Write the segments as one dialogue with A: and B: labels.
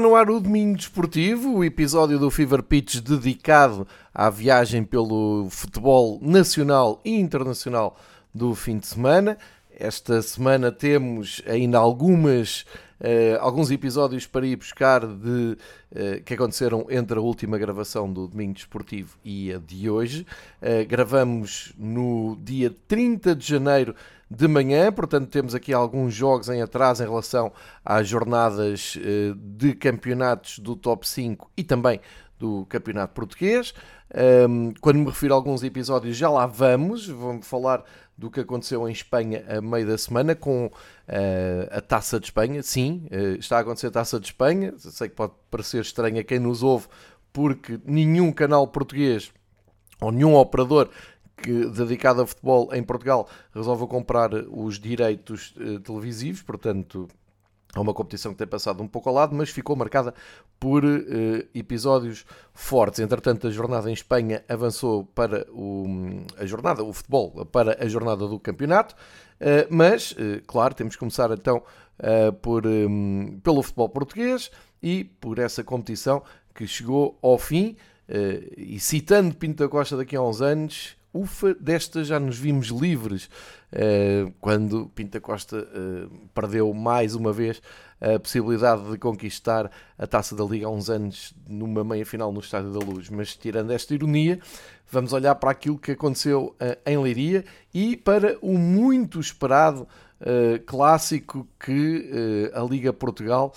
A: no ar o Domingo Desportivo, o episódio do Fever Pitch dedicado à viagem pelo futebol nacional e internacional do fim de semana. Esta semana temos ainda algumas, uh, alguns episódios para ir buscar de, uh, que aconteceram entre a última gravação do Domingo Desportivo e a de hoje. Uh, gravamos no dia 30 de janeiro de manhã, portanto temos aqui alguns jogos em atraso em relação às jornadas eh, de campeonatos do top 5 e também do campeonato português. Quando me refiro a alguns episódios, já lá vamos, vamos falar do que aconteceu em Espanha a meio da semana com eh, a Taça de Espanha. Sim, eh, está a acontecer a Taça de Espanha. Sei que pode parecer estranho a quem nos ouve, porque nenhum canal português ou nenhum operador que, dedicado a futebol em Portugal, resolveu comprar os direitos uh, televisivos, portanto, é uma competição que tem passado um pouco ao lado, mas ficou marcada por uh, episódios fortes. Entretanto, a jornada em Espanha avançou para o, a jornada, o futebol, para a jornada do campeonato, uh, mas, claro, temos que começar então por, pelo futebol português e por essa competição que chegou ao fim. e citando Pinto da Costa daqui a uns anos, ufa, desta já nos vimos livres uh, quando Pinta Costa uh, perdeu mais uma vez a possibilidade de conquistar a taça da Liga há uns anos numa meia final no Estádio da Luz. Mas tirando esta ironia, vamos olhar para aquilo que aconteceu uh, em Leiria e para o muito esperado clássico que a Liga Portugal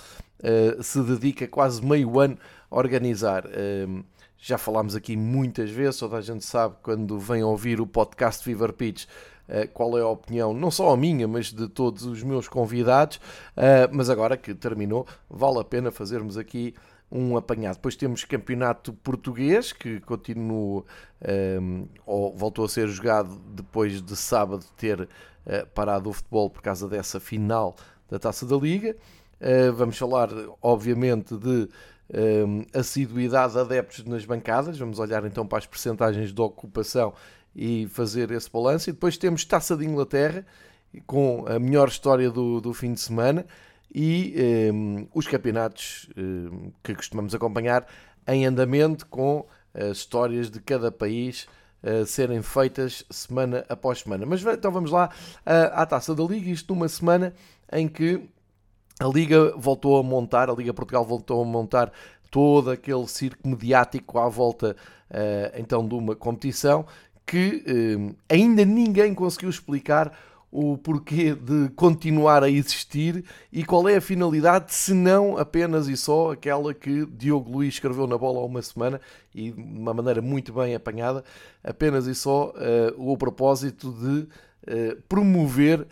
A: se dedica quase meio ano a organizar já falámos aqui muitas vezes, toda a gente sabe quando vem ouvir o podcast Fever Pitch eh, qual é a opinião, não só a minha, mas de todos os meus convidados. Eh, mas agora que terminou, vale a pena fazermos aqui um apanhado. Depois temos campeonato português que continua ehm, ou voltou a ser jogado depois de sábado ter uh, parado o futebol por causa dessa final da Taça da Liga. Vamos falar, obviamente, de um, assiduidade de adeptos nas bancadas. Vamos olhar então para as percentagens de ocupação e fazer esse balanço. E depois temos Taça de Inglaterra, com a melhor história do, do fim de semana, e um, os campeonatos um, que costumamos acompanhar em andamento, com as histórias de cada país uh, serem feitas semana após semana. Mas então vamos lá uh, à Taça da Liga, isto numa semana em que a Liga voltou a montar, a Liga Portugal voltou a montar todo aquele circo mediático à volta uh, então de uma competição que uh, ainda ninguém conseguiu explicar o porquê de continuar a existir e qual é a finalidade, se não apenas e só aquela que Diogo Luiz escreveu na bola há uma semana e de uma maneira muito bem apanhada, apenas e só uh, o propósito de eh, promover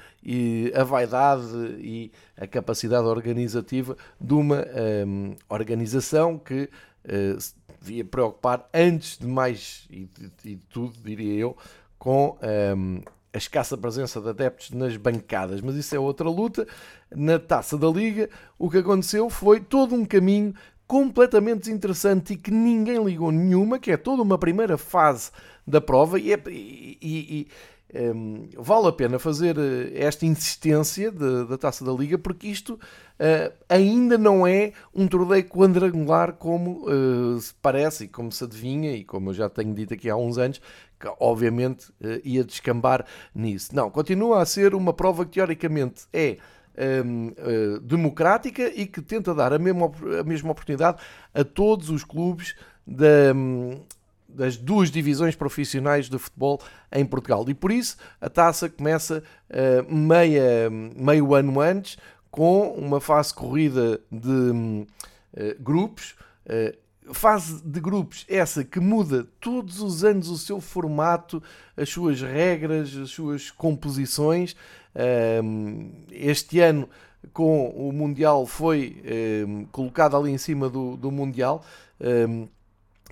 A: a vaidade e a capacidade organizativa de uma um, ehm, organização que uh, devia preocupar, antes de mais e de, tudo, diria eu, com ehm, a escassa presença de adeptos nas bancadas. Mas isso é outra luta. Na taça da Liga, o que aconteceu foi todo um caminho completamente desinteressante e que ninguém ligou nenhuma, que é toda uma primeira fase da prova e, é, e, e, um, vale a pena fazer eh, esta insistência de, da taça da Liga, porque isto uh, ainda não é um torneio quadrangular como uh, se parece e como se adivinha, e como eu já tenho dito aqui há uns anos, que obviamente uh, ia descambar nisso. Não, continua a ser uma prova que teoricamente é. Um, democrática e que tenta dar a mesma, a mesma oportunidade a todos os clubes da, um, das duas divisões profissionais de futebol em Portugal. E por isso a taça começa uh, meia, meio ano antes, com uma fase corrida de uh, grupos. Uh, fase de grupos, essa que muda todos os anos o seu formato, as suas regras, as suas composições. Este ano, com o Mundial, foi colocado ali em cima do, do Mundial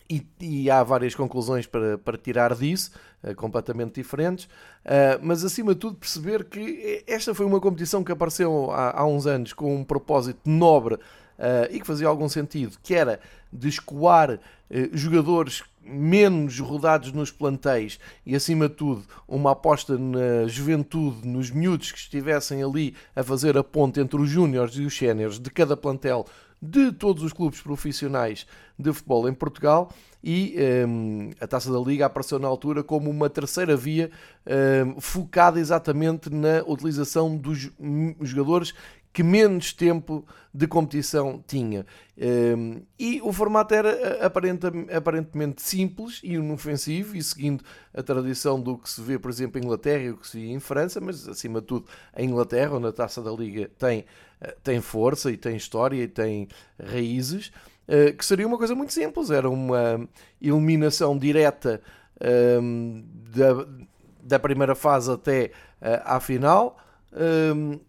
A: e, e, há várias conclusões para, para tirar disso, uh, completamente diferentes, uh, mas acima de tudo perceber que esta foi uma competição que apareceu há, há uns anos com um propósito nobre uh, e que fazia algum sentido, que era de escoar jogadores menos rodados nos plantéis e, acima de tudo, uma aposta na juventude, nos miúdos que estivessem ali a fazer a ponte entre os júniores e os séniores de cada plantel de todos os clubes profissionais de futebol em Portugal e um, a Taça da Liga apareceu na altura como uma terceira via um, focada exatamente na utilização dos jogadores que menos tempo de competição tinha. Um, e o formato era aparentemente simples e inofensivo, e seguindo a tradição do que se vê, por exemplo, em Inglaterra e o que se vê em França, mas acima de tudo a Inglaterra, onde a taça da Liga tem, eh, tem força e tem história e tem raízes, uh, que seria uma coisa muito simples: era uma eliminação direta um, da, da primeira fase até à final. Um,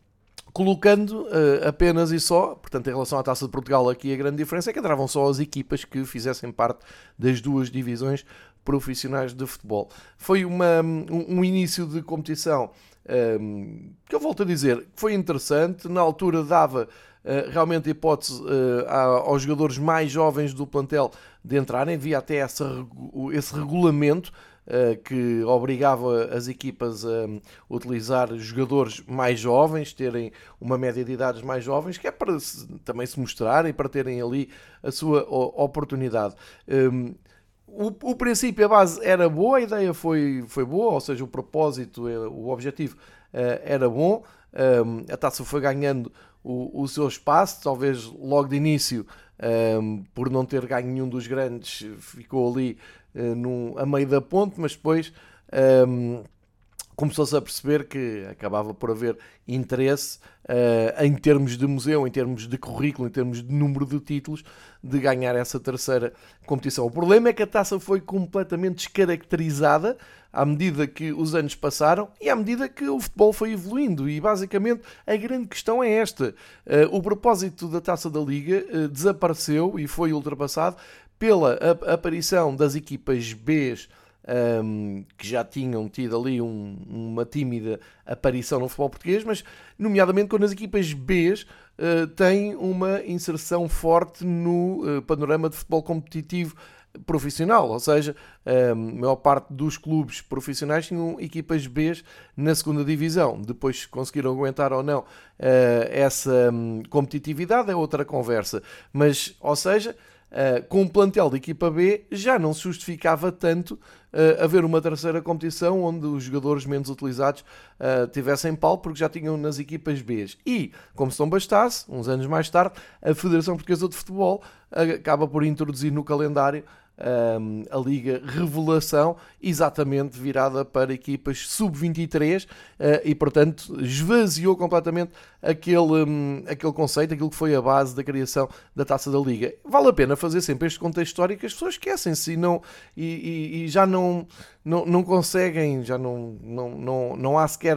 A: colocando uh, apenas e só, portanto, em relação à Taça de Portugal, aqui a grande diferença é que entravam só as equipas que fizessem parte das duas divisões profissionais de futebol. Foi uma, um, um início de competição um, ehm, que eu volto a dizer, foi interessante, na altura dava uh, realmente hipótese uh, aos jogadores mais jovens do plantel de entrarem, havia até essa, esse regulamento eh, que obrigava as equipas a utilizar jogadores mais jovens, terem uma média de idades mais jovens, que é para também se mostrarem, para terem ali a sua oportunidade. Um, o, o, princípio, a base era boa, a ideia foi, foi boa, ou seja, o propósito, eh, o objetivo uh, era bom. Um, a taça foi ganhando o, o, seu espaço, talvez logo de início, por não ter ganho nenhum dos grandes, ficou ali num, a meio da ponte, mas depois um, começou-se a perceber que acabava por haver interesse uh, em termos de museu, em termos de currículo, em termos de número de títulos, de ganhar essa terceira competição. O problema é que a taça foi completamente descaracterizada à medida que os anos passaram e à medida que o futebol foi evoluindo. E basicamente a grande questão é esta: uh, o propósito da taça da Liga uh, desapareceu e foi ultrapassado pela aparição das equipas B um, que já tinham tido ali um, uma tímida aparição no futebol português, mas nomeadamente quando as equipas B uh, têm uma inserção forte no uh, panorama de futebol competitivo profissional, ou seja, a maior parte dos clubes profissionais tinham equipas B na segunda divisão. Depois conseguiram aguentar ou não eh, essa hum, competitividade é outra conversa, mas, ou seja, Uh, com um plantel de equipa B, já não se justificava tanto uh, haver uma terceira competição onde os jogadores menos utilizados uh, tivessem pau, porque já tinham nas equipas B. E, como se não bastasse, uns anos mais tarde, a Federação Portuguesa de Futebol acaba por introduzir no calendário um, a Liga Revelação, exatamente virada para equipas sub-23 uh, e, portanto, esvaziou completamente aquele, um, aquele conceito, aquilo que foi a base da criação da taça da Liga. Vale a pena fazer sempre este contexto histórico, as pessoas esquecem-se e, não, e, e, e, já não, não, não conseguem, já não, não, não, não há sequer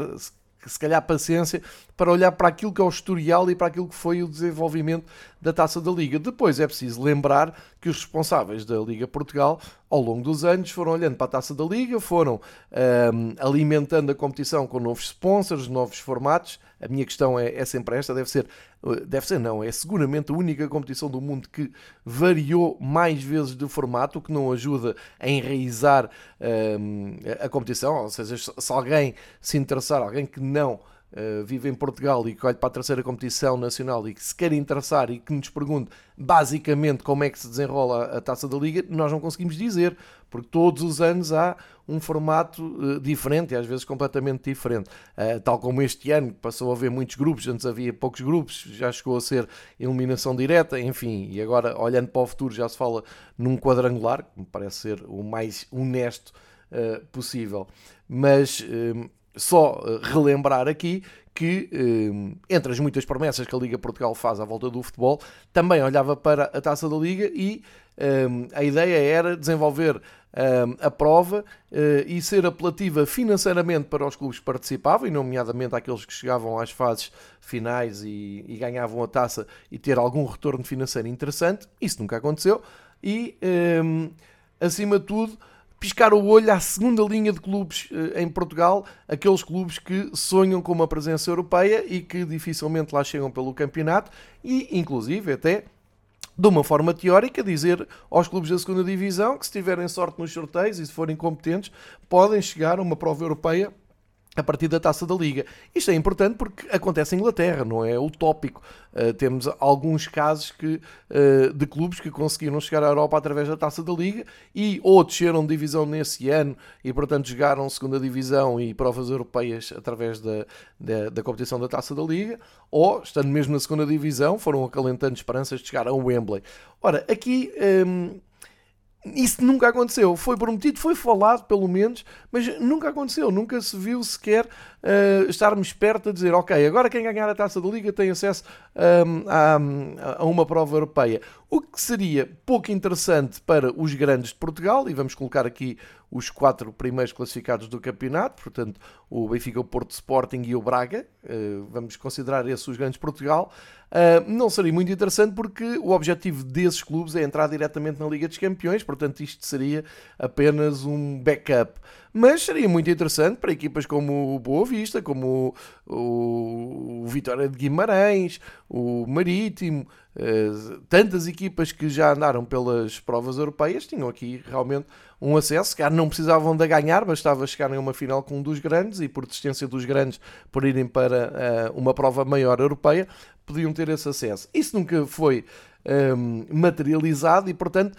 A: se calhar paciência para olhar para aquilo que é o historial e para aquilo que foi o desenvolvimento da taça da Liga. Depois é preciso lembrar que os responsáveis da Liga Portugal, ao longo dos anos, foram olhando para a taça da Liga, foram um, alimentando a competição com novos sponsors, novos formatos. A minha questão é, é sempre esta: deve ser, deve ser, não, é seguramente a única competição do mundo que variou mais vezes de formato, o que não ajuda a enraizar um, a competição. Ou seja, se alguém se interessar, alguém que não uh, vive em Portugal e que olha para a terceira competição nacional e que se quer interessar e que nos pergunte basicamente como é que se desenrola a taça da Liga, nós não conseguimos dizer, porque todos os anos há um formato uh, diferente e às vezes completamente diferente. Uh, tal como este ano, passou a haver muitos grupos, antes havia poucos grupos, já chegou a ser eliminação direta, enfim, e agora olhando para o futuro já se fala num quadrangular, que me parece ser o mais honesto possível. Mas só eh, relembrar aqui que, eh, entre as muitas promessas que a Liga Portugal faz à volta do futebol, também olhava para a taça da Liga e eh, a ideia era desenvolver a prova e ser apelativa financeiramente para os clubes que participavam, e nomeadamente aqueles que chegavam às fases finais e, e ganhavam a taça e ter algum retorno financeiro interessante. Isso nunca aconteceu. E, acima de tudo, piscar o olho à segunda linha de clubes eh, em Portugal, aqueles clubes que sonham com uma presença europeia e que dificilmente lá chegam pelo campeonato e, inclusive, até de uma forma teórica, dizer aos clubes da segunda divisão que se tiverem sorte nos sorteios e se forem competentes, podem chegar a uma prova europeia a partir da taça da Liga. Isto é importante porque acontece em Inglaterra, não é utópico. Uh, temos alguns casos que, uh, de clubes que conseguiram chegar à Europa através da taça da Liga e ou desceram de divisão nesse ano e, portanto, jogaram segunda divisão e provas europeias através da, da, da competição da taça da Liga, ou, estando mesmo na segunda divisão, foram acalentando esperanças de chegar a Wembley. Ora, aqui. Um, isso nunca aconteceu. Foi prometido, foi falado pelo menos, mas nunca aconteceu. Nunca se viu sequer uh, estarmos perto a dizer: ok, agora quem ganhar a taça da Liga tem acesso um, a, a, uma prova europeia. O que seria pouco interessante para os grandes de Portugal, e vamos colocar aqui os quatro primeiros classificados do campeonato, portanto, o Benfica, o Porto Sporting e o Braga, uh, vamos considerar esses os grandes de Portugal. Uh, não seria muito interessante porque o objetivo desses clubes é entrar diretamente na Liga dos Campeões, portanto, isto seria apenas um backup. Mas seria muito interessante para equipas como o Boa Vista, como o, o Vitória de Guimarães, o Marítimo, uh, tantas equipas que já andaram pelas provas europeias tinham aqui realmente um acesso, que não precisavam de ganhar, bastava chegarem a uma final com um dos grandes e por desistência dos grandes por irem para uh, uma prova maior europeia, podiam ter esse acesso. Isso nunca foi um, materializado e, portanto,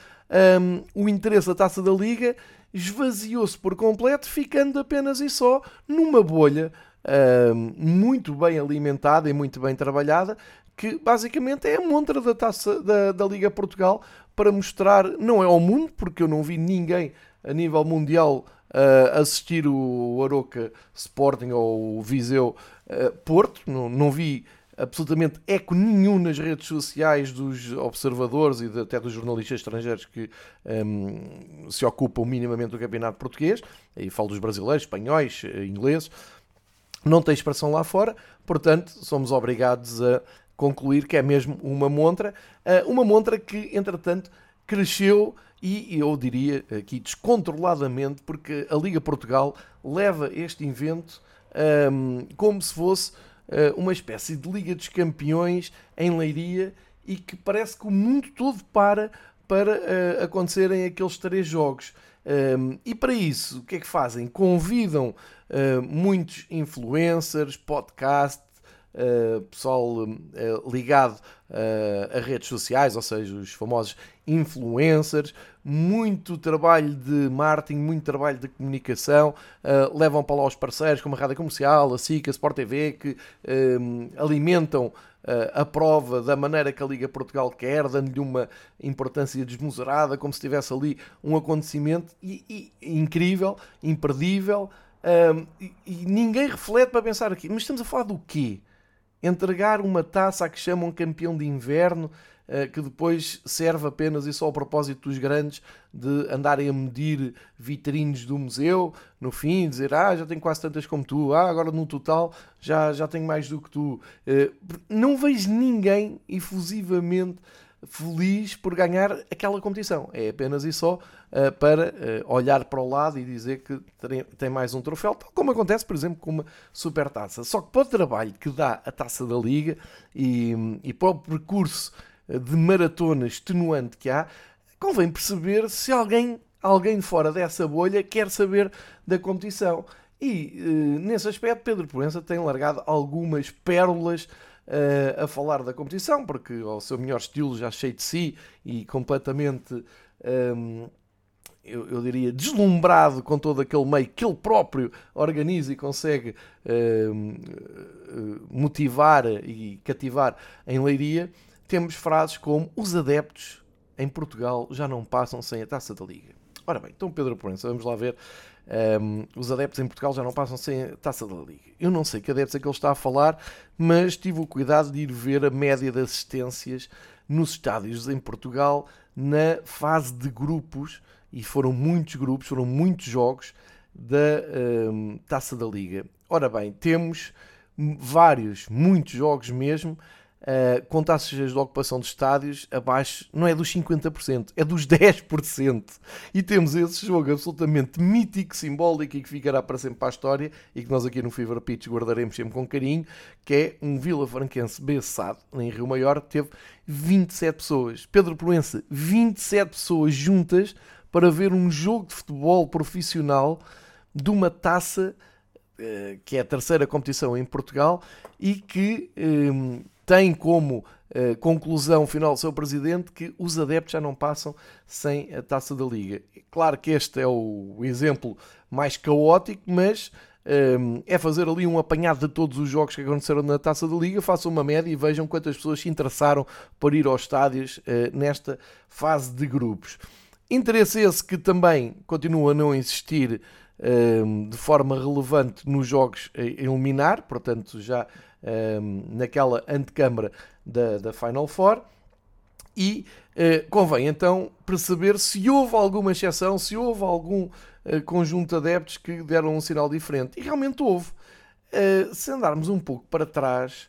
A: um, o interesse da taça da Liga esvaziou-se por completo, ficando apenas e só numa bolha um, muito bem alimentada e muito bem trabalhada, que basicamente é a montra da taça da, da Liga Portugal para mostrar, não é ao mundo, porque eu não vi ninguém a nível mundial uh, assistir o Aroca Sporting ou o Viseu uh, Porto, não, não vi absolutamente eco nenhum nas redes sociais dos observadores e de, até dos jornalistas estrangeiros que um, se ocupam minimamente do campeonato português, e falo dos brasileiros, espanhóis, eh, ingleses, não tem expressão lá fora, portanto somos obrigados a concluir que é mesmo uma montra, eh, uma montra que entretanto cresceu e eu diria aqui descontroladamente, porque a Liga Portugal leva este evento um, como se fosse uma espécie de Liga dos Campeões em Leiria e que parece que o mundo todo para para uh, acontecerem aqueles três jogos. Um, ehm, e para isso, o que é que fazem? Convidam uh, muitos influencers, podcast, uh, pessoal uh, ligado a redes sociais, ou seja, os famosos influencers, muito trabalho de marketing, muito trabalho de comunicação, uh, levam para lá os parceiros como a Rádio Comercial, a SIC, a Sport TV, que alimentam uh, a prova da maneira que a Liga Portugal quer, dando-lhe uma importância desmesurada, como se tivesse ali um acontecimento e, e, incrível, imperdível, um, e, e ninguém reflete para pensar aqui, mas estamos a falar do quê? Entregar uma taça a que chamam campeão de inverno, eh, que depois serve apenas e só ao propósito dos grandes de andarem a medir vitrines do museu, no fim, dizer ah, já tenho quase tantas como tu, ah, agora no total já, já tenho mais do que tu. Eh, não vejo ninguém efusivamente feliz por ganhar aquela competição. É apenas e só uh, para uh, olhar para o lado e dizer que tem mais um troféu, tal como acontece, por exemplo, com uma super taça. Só que para o trabalho que dá a taça da Liga e, e para o percurso de maratona extenuante que há, convém perceber se alguém, alguém fora dessa bolha quer saber da competição. E uh, nesse aspecto, Pedro Proença tem largado algumas pérolas uh, a falar da competição, porque ao seu melhor estilo, já cheio de si e completamente. Um, ehm, eu, eu, diria, deslumbrado com todo aquele meio que ele próprio organiza e consegue uh, motivar e cativar em Leiria, temos frases como os adeptos em Portugal já não passam sem a taça da Liga. Ora bem, então Pedro Proença, vamos lá ver. Um, os adeptos em Portugal já não passam sem taça da Liga. Eu não sei que adeptos é que ele está a falar, mas tive o cuidado de ir ver a média de assistências nos estádios em Portugal na fase de grupos, e foram muitos grupos, foram muitos jogos da um, taça da Liga. Ora bem, temos vários, muitos jogos mesmo uh, com taxas de ocupação de estádios abaixo, não é dos 50%, é dos 10%. E temos esse jogo absolutamente mítico, simbólico e que ficará para sempre para a história e que nós aqui no Fever Pitch guardaremos sempre com carinho, que é um Vila Franquense Bessado, em Rio Maior, teve 27 pessoas. Pedro Proença, 27 pessoas juntas para ver um jogo de futebol profissional de uma taça que é a terceira competição em Portugal e que tem como conclusão final do seu presidente que os adeptos já não passam sem a taça da Liga. Claro que este é o exemplo mais caótico, mas é fazer ali um apanhado de todos os jogos que aconteceram na Taça da Liga, façam uma média e vejam quantas pessoas se interessaram por ir aos estádios eh, nesta fase de grupos. Interesse esse que também continua a não existir de forma relevante nos jogos a eliminar, portanto, já naquela antecâmara da, da Final Four. E uh, convém então perceber se houve alguma exceção, se houve algum uh, conjunto de adeptos que deram um sinal diferente. E realmente houve. Uh, se andarmos um pouco para trás,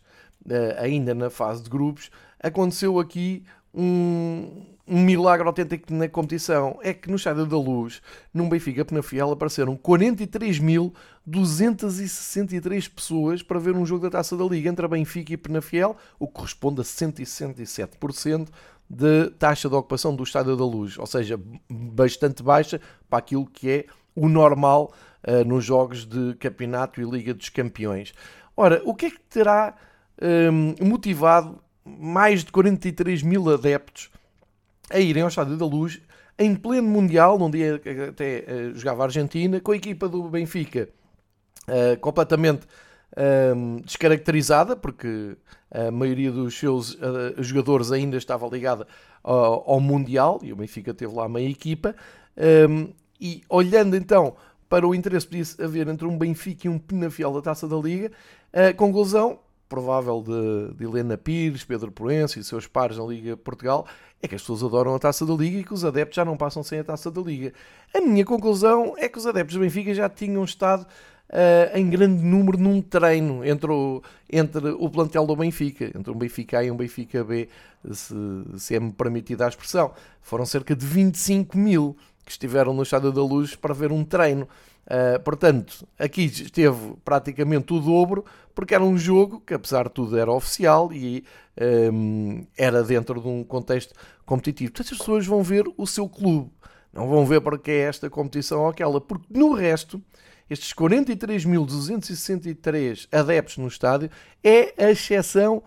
A: ainda na fase de grupos, aconteceu aqui um, um milagre autêntico na competição. É que no Estádio da Luz, num Benfica Penafiel, apareceram 43.263 pessoas para ver um jogo da Taça da Liga entre a Benfica e Penafiel, o que corresponde a 167% de taxa de ocupação do Estádio da Luz, ou seja, bastante baixa para aquilo que é o normal uh, nos jogos de campeonato e Liga dos Campeões. Ora, o que é que terá um, motivado mais de 43 mil adeptos a irem ao Estádio da Luz em pleno Mundial, num dia até uh, jogava a Argentina, com a equipa do Benfica uh, completamente uh, descaracterizada, porque a maioria dos seus uh, jogadores ainda estava ligada ao, ao, Mundial e o Benfica teve lá uma equipa. Um, e olhando então para o interesse que podia haver entre um Benfica e um Penafiel da Taça da Liga, a conclusão provável de, de Helena Pires, Pedro Proença e seus pares na Liga Portugal é que as pessoas adoram a Taça da Liga e que os adeptos já não passam sem a Taça da Liga. A minha conclusão é que os adeptos do Benfica já tinham estado uh, em grande número num treino entre o, entre o plantel do Benfica, entre um Benfica A e um Benfica B, se, se é-me permitida a expressão. Foram cerca de 25 mil que estiveram no Estádio da Luz para ver um treino. Uh, portanto, aqui esteve praticamente o dobro, porque era um jogo que, apesar de tudo, era oficial e um, era dentro de um contexto competitivo. Portanto, as pessoas vão ver o seu clube, não vão ver porque é esta competição ou aquela, porque no resto estes 43.263 adeptos no estádio, é a exceção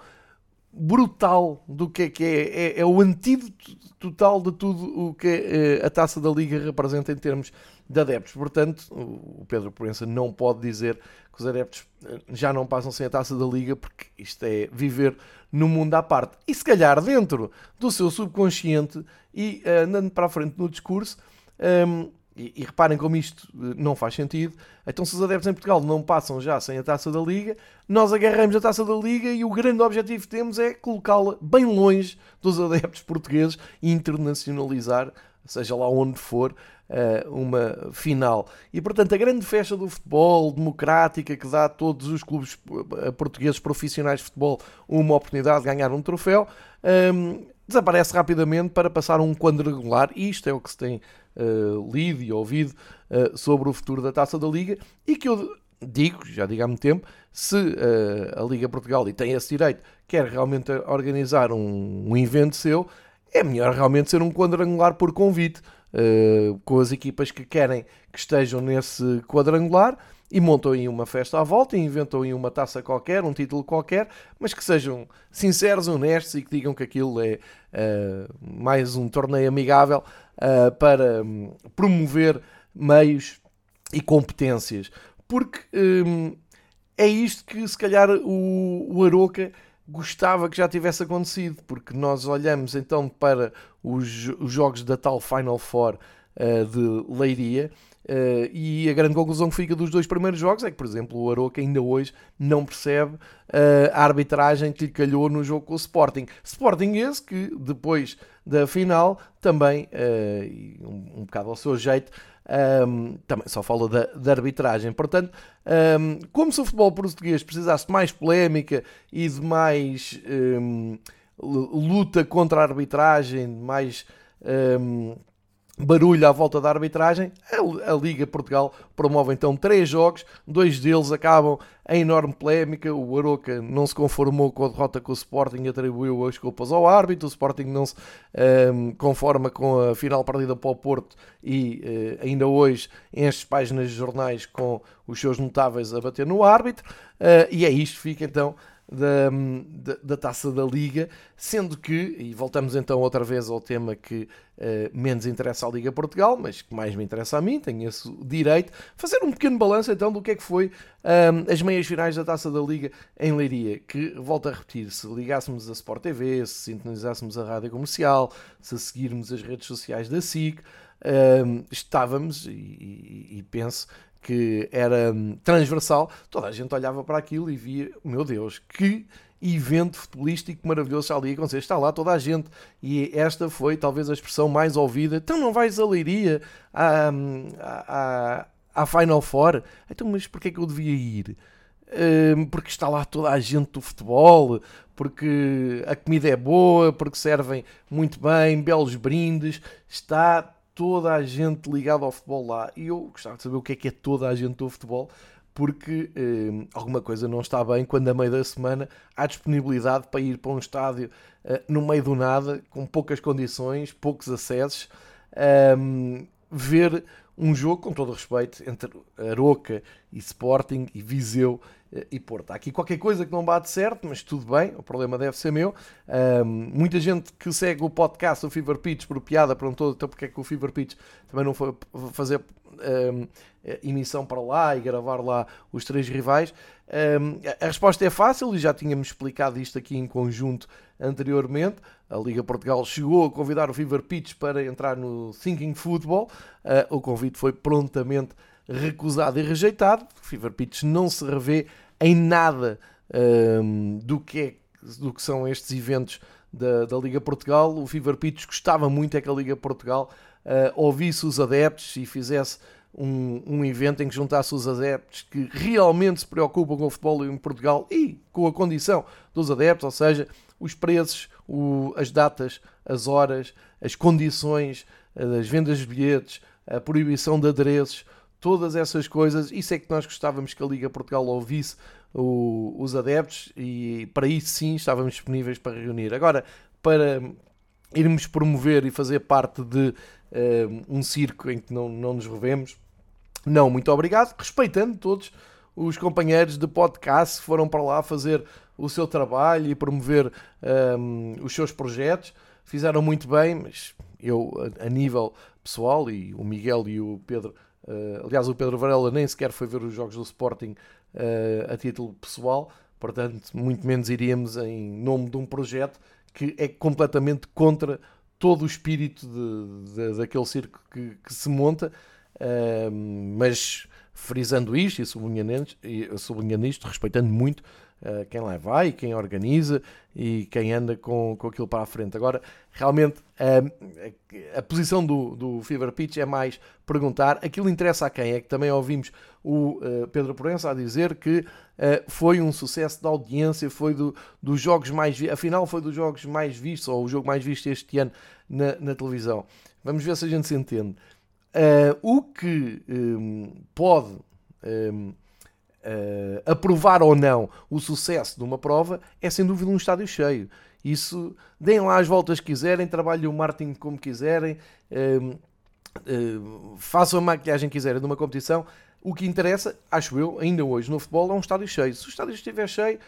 A: brutal do que é que é. É, é o antídoto total de tudo o que eh, a taça da Liga representa em termos de adeptos. Portanto, o Pedro Proença não pode dizer que os adeptos eh, já não passam sem a taça da Liga, porque isto é viver no mundo à parte. E se calhar dentro do seu subconsciente e eh, andando para a frente no discurso. Um, ehm, e, e, reparem como isto eh, não faz sentido. Então, se os adeptos em Portugal não passam já sem a taça da Liga, nós agarramos a taça da Liga e o grande objetivo que temos é colocá-la bem longe dos adeptos portugueses e internacionalizar, seja lá onde for, eh, uma final. E portanto, a grande festa do futebol democrática que dá a todos os clubes eh, portugueses profissionais de futebol uma oportunidade de ganhar um troféu. Ehm, desaparece rapidamente para passar um quadrangular. Isto é o que se tem uh, lido e ouvido uh, sobre o futuro da Taça da Liga e que eu digo, já digo há muito tempo, se uh, a Liga Portugal, e tem esse direito, quer realmente organizar um, um evento seu, é melhor realmente ser um quadrangular por convite, com as equipas que querem que estejam nesse quadrangular e montam aí uma festa à volta e inventam aí uma taça qualquer, um título qualquer, mas que sejam sinceros, honestos e que digam que aquilo é uh, mais um torneio amigável uh, para um, promover meios e competências. Porque um, é isto que se calhar o, o Aroca gostava que já tivesse acontecido, porque nós olhamos então para os, os jogos da tal Final Four uh, de Leiria Uh, e a grande conclusão que fica dos dois primeiros jogos é que, por exemplo, o Aroca ainda hoje não percebe uh, a arbitragem que lhe calhou no jogo com o Sporting. Sporting esse que, depois da final, também, uh, um, um bocado ao seu jeito, um, ehm, também só fala da, da arbitragem. Portanto, um, ehm, como se o futebol português precisasse de mais polémica e de mais ehm, luta contra a arbitragem, de mais barulho à volta da arbitragem, a, Liga Portugal promove então três jogos, dois deles acabam em enorme polémica, o Aroca não se conformou com a derrota com o Sporting e atribuiu as culpas ao árbitro, o Sporting não se um, conforma com a final perdida para o Porto e uh, ainda hoje enche páginas de jornais com os seus notáveis a bater no árbitro, uh, e é isto, fica então da, da, da, taça da Liga, sendo que, e voltamos então outra vez ao tema que uh, menos interessa à Liga Portugal, mas que mais me interessa a mim, tenho esse direito, fazer um pequeno balanço então do que é que foi um, as meias finais da taça da Liga em Leiria, que, volto a repetir, se ligássemos a Sport TV, se sintonizássemos a rádio comercial, se seguirmos as redes sociais da SIC, um, estávamos, e, e, e penso que era hum, transversal, toda a gente olhava para aquilo e via, meu Deus, que evento futebolístico maravilhoso ali acontecer. Está lá toda a gente e esta foi talvez a expressão mais ouvida. Então não vais a Leiria à, hum, à, à, à Final Four? Então, mas porquê é que eu devia ir? Um, porque está lá toda a gente do futebol, porque a comida é boa, porque servem muito bem, belos brindes, está toda a gente ligada ao futebol lá. E eu gostava de saber o que é que é toda a gente do futebol, porque eh, alguma coisa não está bem quando, a meio da semana, há disponibilidade para ir para um estádio eh, no meio do nada, com poucas condições, poucos acessos, eh, ver um jogo, com todo o respeito, entre Aroca e Sporting e Viseu e Porto. Há aqui qualquer coisa que não bate certo, mas tudo bem, o problema deve ser meu. Um, muita gente que segue o podcast do Fever Pitch por piada perguntou então porque é que o Fever Pitch também não foi fazer um, emissão para lá e gravar lá os três rivais. Um, a resposta é fácil e já tínhamos explicado isto aqui em conjunto anteriormente. A Liga Portugal chegou a convidar o Fever Pitch para entrar no Thinking Football. Uh, o convite foi prontamente recusado e rejeitado. Fever Pitch não se revê em nada um, do, que é, do que são estes eventos da, da Liga Portugal. O Fever Pitch gostava muito é que a Liga Portugal uh, ouvisse os adeptos e fizesse um, um, evento em que juntasse os adeptos que realmente se preocupam com o futebol em Portugal e com a condição dos adeptos, ou seja, os preços, o, as datas, as horas, as condições das vendas de bilhetes, a proibição de adereços, todas essas coisas. Isso é que nós gostávamos que a Liga Portugal ouvisse o, os adeptos e para isso sim estávamos disponíveis para reunir. Agora, para irmos promover e fazer parte de uh, um circo em que não, não nos revemos, não, muito obrigado, respeitando todos os companheiros de podcast que foram para lá fazer o seu trabalho e promover um, os seus projetos. Fizeram muito bem, mas eu, a, a nível pessoal, e o Miguel e o Pedro Uh, aliás, o Pedro Varela nem sequer foi ver os jogos do Sporting uh, a título pessoal, portanto, muito menos iríamos em nome de um projeto que é completamente contra todo o espírito de, de, daquele circo que, que se monta, uh, mas frisando isto e sublinhando, e sublinhando isto, respeitando muito uh, quem lá vai, quem organiza e quem anda com, com aquilo para a frente. Agora, realmente, a, a posição do, do Fever Pitch é mais perguntar, aquilo interessa a quem? É que também ouvimos o uh, Pedro Proença a dizer que foi um sucesso da audiência, foi do, dos jogos mais, afinal foi dos jogos mais vistos, ou o jogo mais visto este ano na, na televisão. Vamos ver se a gente se entende. o que um, pode um, uh, aprovar ou não o sucesso de uma prova é sem dúvida um estádio cheio. Isso, deem lá as voltas que quiserem, trabalhem o marketing como quiserem, uh, uh, façam a maquilhagem que quiserem de uma competição. O que interessa, acho eu, ainda hoje no futebol, é um estádio cheio. Se o estádio estiver cheio,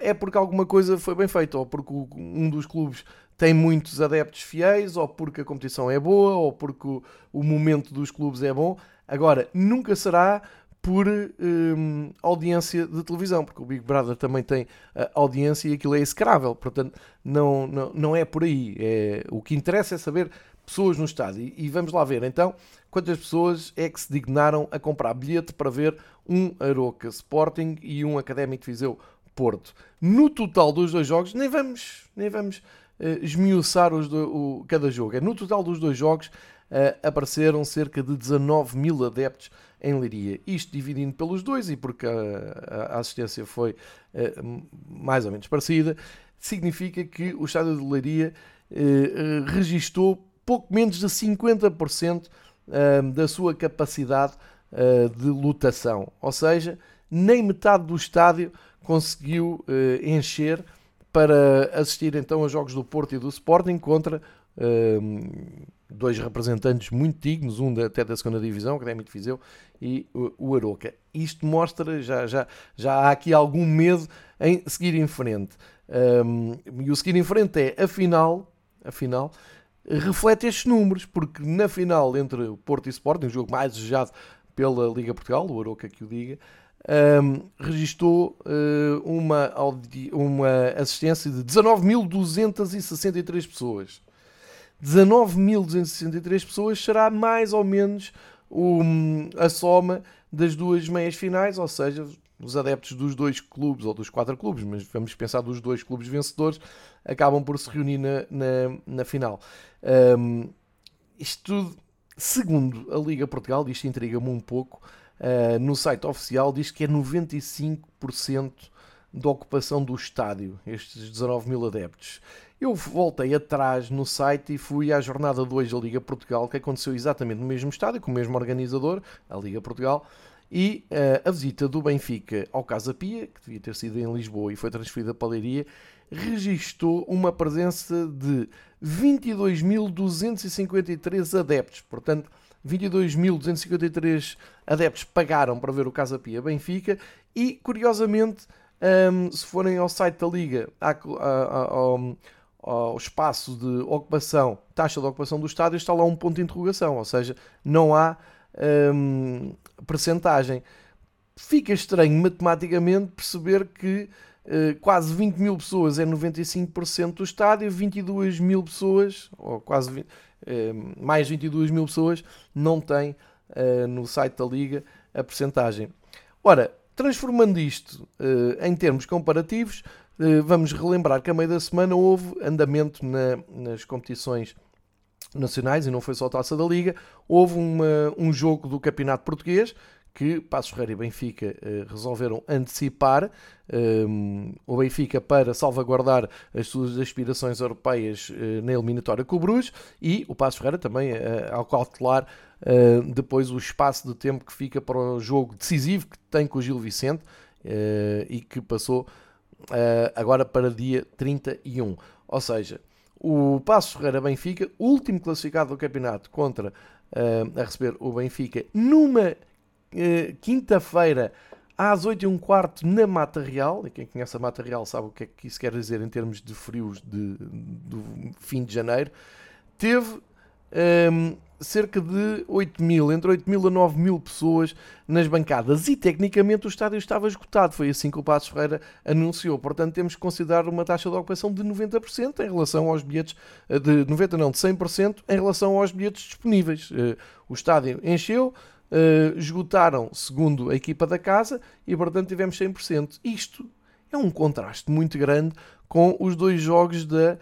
A: é porque alguma coisa foi bem feita, ou porque um dos clubes tem muitos adeptos fiéis, ou porque a competição é boa, ou porque o momento dos clubes é bom. Agora, nunca será por um, audiência de televisão, porque o Big Brother também tem uh, audiência e aquilo é execrável, portanto não, não, não é por aí. É, o que interessa é saber pessoas no estádio. E, e, vamos lá ver então quantas pessoas é que se dignaram a comprar bilhete para ver um Aroca Sporting e um Académico de Viseu Porto. No total dos dois jogos, nem vamos, nem vamos uh, esmiuçar os do, o, cada jogo. É no total dos dois jogos uh, apareceram cerca de 19 mil adeptos em Leiria. Isto dividindo pelos dois e porque a, a assistência foi uh, mais ou menos parecida, significa que o estádio de Leiria uh, registou pouco menos de 50% da sua capacidade de lotação. Ou seja, nem metade do estádio conseguiu encher para assistir então a jogos do Porto e do Sporting contra dois representantes muito dignos, um até da segunda divisão, o Académico de Viseu, e o Aroca. Isto mostra, já, já, já há aqui algum medo em seguir em frente. Um, e o seguir em frente é, afinal, afinal, reflete estes números, porque na final entre o Porto e Sporting, o jogo mais desejado pela Liga Portugal, o Aroca que o diga, um, registou uh, uma, uma assistência de 19.263 pessoas. 19.263 pessoas será mais ou menos um, a soma das duas meias finais, ou seja, os adeptos dos dois clubes, ou dos quatro clubes, mas vamos pensar dos dois clubes vencedores, acabam por se reunir na, na, na final. Um, isto tudo, segundo a Liga Portugal, isto intriga-me um pouco, uh, no site oficial diz que é 95% da ocupação do estádio, estes 19 mil adeptos. Eu voltei atrás no site e fui à jornada 2 da Liga Portugal, que aconteceu exatamente no mesmo estádio, com o mesmo organizador, a Liga Portugal, e uh, a visita do Benfica ao Casa Pia, que devia ter sido em Lisboa e foi transferida para a Leiria, registou uma presença de 22.253 adeptos. Portanto, 22.253 adeptos pagaram para ver o Casa Pia Benfica e, curiosamente, um, se forem ao site da Liga, ao, ao espaço de ocupação, taxa de ocupação do estádio, está lá um ponto de interrogação, ou seja, não há um, percentagem. Fica estranho matematicamente perceber que uh, quase 20 mil pessoas é 95% do estádio, 22 mil pessoas, ou quase 20, uh, mais 22 mil pessoas, não têm uh, no site da Liga a percentagem. Ora, Transformando isto uh, em termos comparativos, vamos relembrar que a meio da semana houve andamento na, nas competições nacionais e não foi só a taça da Liga. Houve uma, um jogo do Campeonato Português que Passos Ferreira e Benfica uh, resolveram antecipar. Um, o Benfica para salvaguardar as suas aspirações europeias uh, na eliminatória com o Bruges e o Passos Ferreira também ao cautelar depois o espaço de tempo que fica para o jogo decisivo que tem com o Gil Vicente e que passou agora para dia 31. Ou seja, o Passo Ferreira Benfica, último classificado do campeonato contra a receber o Benfica numa quinta-feira às 8 e um quarto na Mata Real, e quem conhece a Mata Real sabe o que é que isso quer dizer em termos de frios de, do fim de janeiro, teve um, cerca de 8 mil, entre 8 mil a 9 mil pessoas nas bancadas e tecnicamente o estádio estava esgotado. Foi assim que o Passos Ferreira anunciou. Portanto, temos que considerar uma taxa de ocupação de 90% em relação aos bilhetes, eh, de 90% não, de 100% em relação aos bilhetes disponíveis. Eh, o estádio encheu, eh, esgotaram segundo a equipa da casa e portanto tivemos 100%. Isto é um contraste muito grande com os dois jogos da,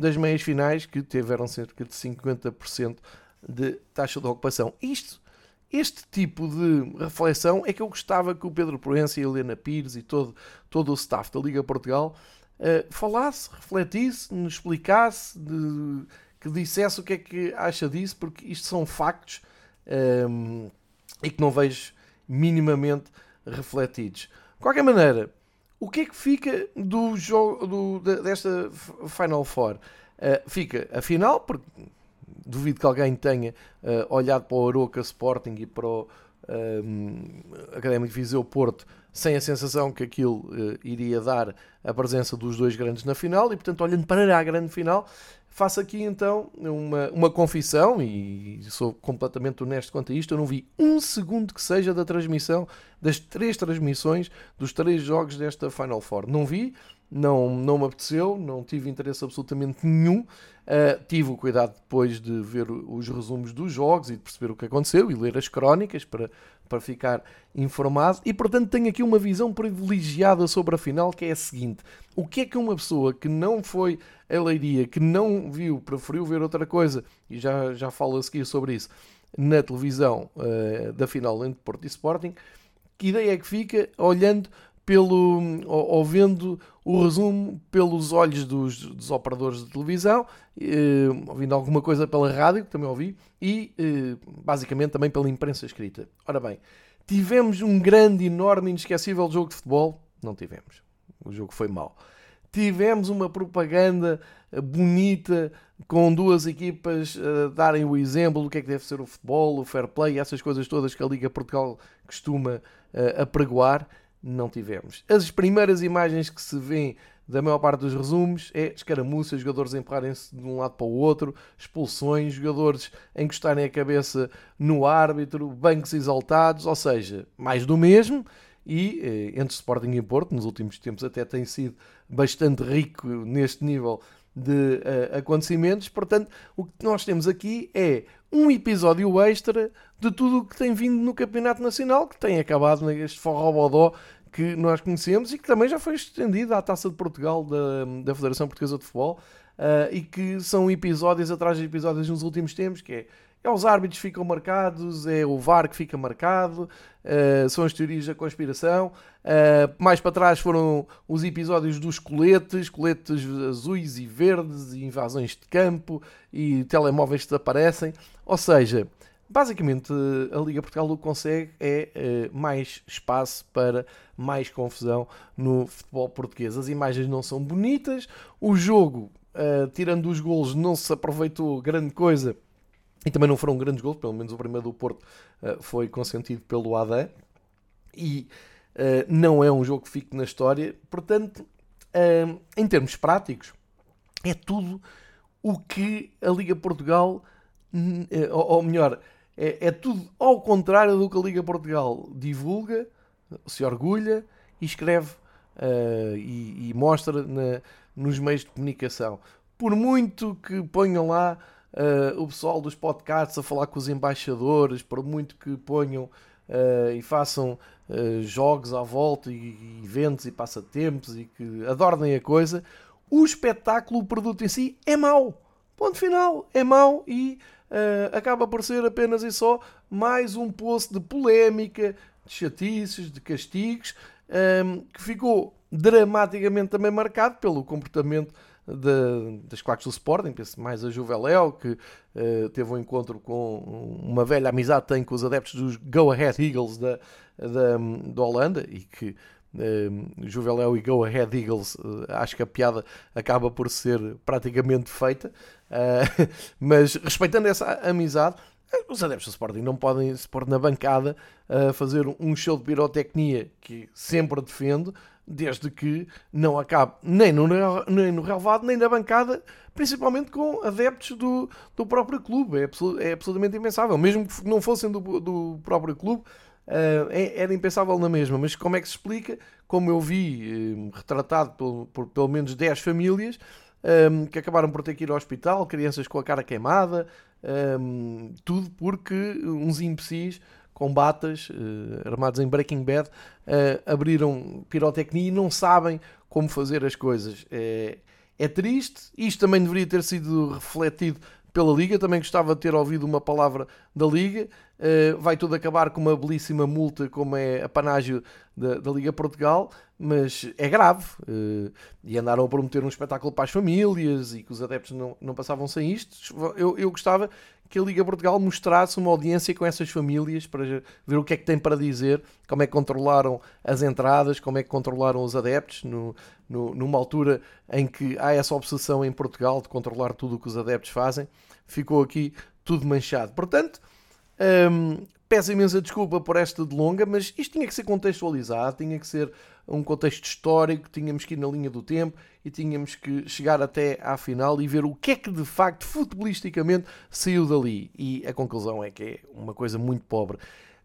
A: das meias finais que tiveram cerca de 50% de taxa de ocupação. Isto, este tipo de reflexão é que eu gostava que o Pedro Proença e a Helena Pires e todo, todo o staff da Liga Portugal uh, falasse, refletisse, nos explicasse, de, que dissesse o que é que acha disso, porque isto são factos um, e que não vejo minimamente refletidos. De qualquer maneira, o que é que fica do jogo do, desta Final Four? Uh, fica a final, porque duvido que alguém tenha uh, olhado para o Aroca Sporting e para o uh, Académico Viseu Porto sem a sensação que aquilo uh, iria dar a presença dos dois grandes na final e, portanto, olhando para a grande final, faço aqui então uma, uma confissão e sou completamente honesto quanto a isto. Eu não vi um segundo que seja da transmissão, das três transmissões dos três jogos desta Final Four. Não vi, não, não me apeteceu, não tive interesse absolutamente nenhum. Uh, tive o cuidado depois de ver os resumos dos jogos e de perceber o que aconteceu e ler as crónicas para, para ficar informado. E portanto tenho aqui uma visão privilegiada sobre a final que é a seguinte: o que é que uma pessoa que não foi a Leiria, que não viu, preferiu ver outra coisa, e já, já falo a seguir sobre isso, na televisão uh, da final entre Porto e Sporting, que ideia é que fica olhando pelo, ou, ou, vendo o resumo pelos olhos dos, dos operadores de televisão, eh, ouvindo alguma coisa pela rádio, que também ouvi, e eh, basicamente também pela imprensa escrita. Ora bem, tivemos um grande, enorme, inesquecível jogo de futebol? Não tivemos. O jogo foi mau. Tivemos uma propaganda eh, bonita com duas equipas a darem o exemplo do que é que deve ser o futebol, o fair play, essas coisas todas que a Liga Portugal costuma apregoar não tivemos. As primeiras imagens que se vêem da maior parte dos resumos é escaramuças, jogadores empurrarem-se de um lado para o outro, expulsões, jogadores encostarem a cabeça no árbitro, bancos exaltados, ou seja, mais do mesmo. E eh, entre Sporting e Porto, nos últimos tempos até tem sido bastante rico neste nível de uh, acontecimentos. Portanto, o que nós temos aqui é um episódio extra de tudo o que tem vindo no Campeonato Nacional, que tem acabado neste forró-bodó que nós conhecemos e que também já foi estendido à Taça de Portugal da, da Federação Portuguesa de Futebol uh, e que são episódios atrás de episódios nos últimos tempos, que é é os árbitros que ficam marcados, é o VAR que fica marcado, uh, são as teorias da conspiração. Uh, mais para trás foram os episódios dos coletes, coletes azuis e verdes, e invasões de campo e telemóveis que desaparecem. Ou seja, basicamente a Liga Portugal o que consegue é uh, mais espaço para mais confusão no futebol português. As imagens não são bonitas, o jogo, tirando os golos, não se aproveitou grande coisa e também não foram grandes gols, pelo menos o primeiro do Porto uh, foi consentido pelo Adam. E uh, não é um jogo que fique na história. Portanto, uh, em termos práticos, é tudo o que a Liga Portugal, ou, ou melhor, é, é, tudo ao contrário do que a Liga Portugal divulga, se orgulha e escreve e, e, mostra na, nos meios de comunicação. Por muito que ponham lá uh, o pessoal dos podcasts a falar com os embaixadores, por muito que ponham uh, e façam uh, jogos à volta e, e, eventos e passatempos e que adornem a coisa, o espetáculo, o produto em si é mau. Ponto final, é mau e acaba por ser apenas e só mais um poço de polémica, de chatices, de castigos, um, que ficou dramaticamente também marcado pelo comportamento de, das claques do Sporting, penso mais a Juveléu, que uh, teve um encontro com uma velha amizade tem com os adeptos dos Go Ahead Eagles da, da, da Holanda e que uh, Juveléu e Go Ahead Eagles, uh, acho que a piada acaba por ser praticamente feita, uh, mas respeitando essa amizade, os adeptos do Sporting não podem se pôr na bancada a fazer um show de pirotecnia que sempre defendo, desde que não acabe nem no, nem no relevado, nem na bancada, principalmente com adeptos do, do próprio clube. É, é absolutamente impensável. Mesmo que não fossem do, do próprio clube, uh, era impensável na mesma. Mas como é que se explica? Como eu vi uh, retratado por, por, pelo menos 10 famílias um, que acabaram por ter que ir ao hospital, crianças com a cara queimada, um, tudo porque uns imbecis com batas, uh, armados em Breaking Bad, uh, abriram pirotecnia e não sabem como fazer as coisas. É, é triste, isto também deveria ter sido refletido pela Liga. Também gostava de ter ouvido uma palavra da Liga. Uh, vai tudo acabar com uma belíssima multa, como é a panágio da, da Liga Portugal, mas é grave. Uh, e andaram a prometer um espetáculo para as famílias e que os adeptos não, não passavam sem isto. Eu, eu gostava que a Liga Portugal mostrasse uma audiência com essas famílias para ver o que é que tem para dizer, como é que controlaram as entradas, como é que controlaram os adeptos, no, no, numa altura em que há essa obsessão em Portugal de controlar tudo o que os adeptos fazem. Ficou aqui tudo manchado. Portanto, hum, peço imensa desculpa por esta delonga, mas isto tinha que ser contextualizado, tinha que ser um contexto histórico, tínhamos que ir na linha do tempo e tínhamos que chegar até à final e ver o que é que de facto futebolisticamente saiu dali. E a conclusão é que é uma coisa muito pobre.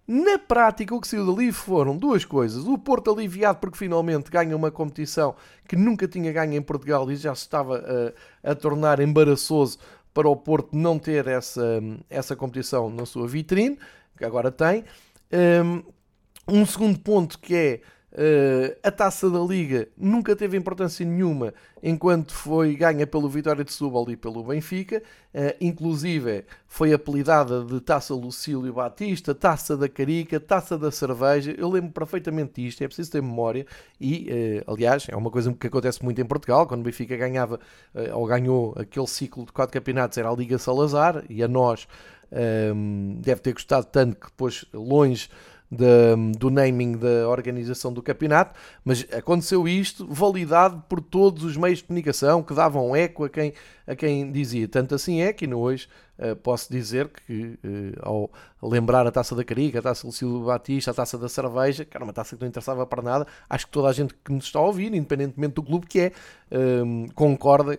A: Na prática, o que saiu dali foram duas coisas. O Porto aliviado porque finalmente ganha uma competição que nunca tinha ganho em Portugal e já se estava a, a tornar embaraçoso para o Porto não ter essa, essa competição na sua vitrine, que agora tem. Um, um segundo ponto que é Uh, a taça da Liga nunca teve importância nenhuma enquanto foi ganha pelo Vitória de Setúbal e pelo Benfica, uh, inclusive foi apelidada de Taça Lucílio Batista, Taça da Carica, Taça da Cerveja. Eu lembro perfeitamente disto, é preciso ter memória e, uh, aliás, é uma coisa que acontece muito em Portugal, quando o Benfica ganhava ou ganhou aquele ciclo de quatro campeonatos, era a Liga Salazar e a nós um, deve ter gostado tanto que depois longe de, do naming da organização do campeonato, mas aconteceu isto validado por todos os meios de comunicação que davam eco a quem, a quem dizia. Tanto assim é que ainda hoje uh, posso dizer que uh, ao lembrar a taça da Carica, a taça Lucílio Batista, a taça da cerveja, que era uma taça que não interessava para nada, acho que toda a gente que nos está a ouvir, independentemente do clube que é, concorda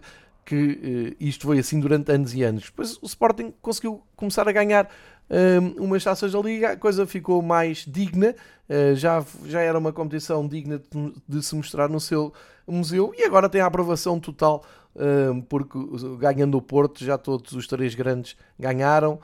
A: que uh, isto foi assim durante anos e anos. Depois o Sporting conseguiu começar a ganhar um, umas taças da Liga, a coisa ficou mais digna, uh, já, já era uma competição digna de, de, se mostrar no seu museu e agora tem a aprovação total, um, porque ganhando o Porto já todos os três grandes ganharam.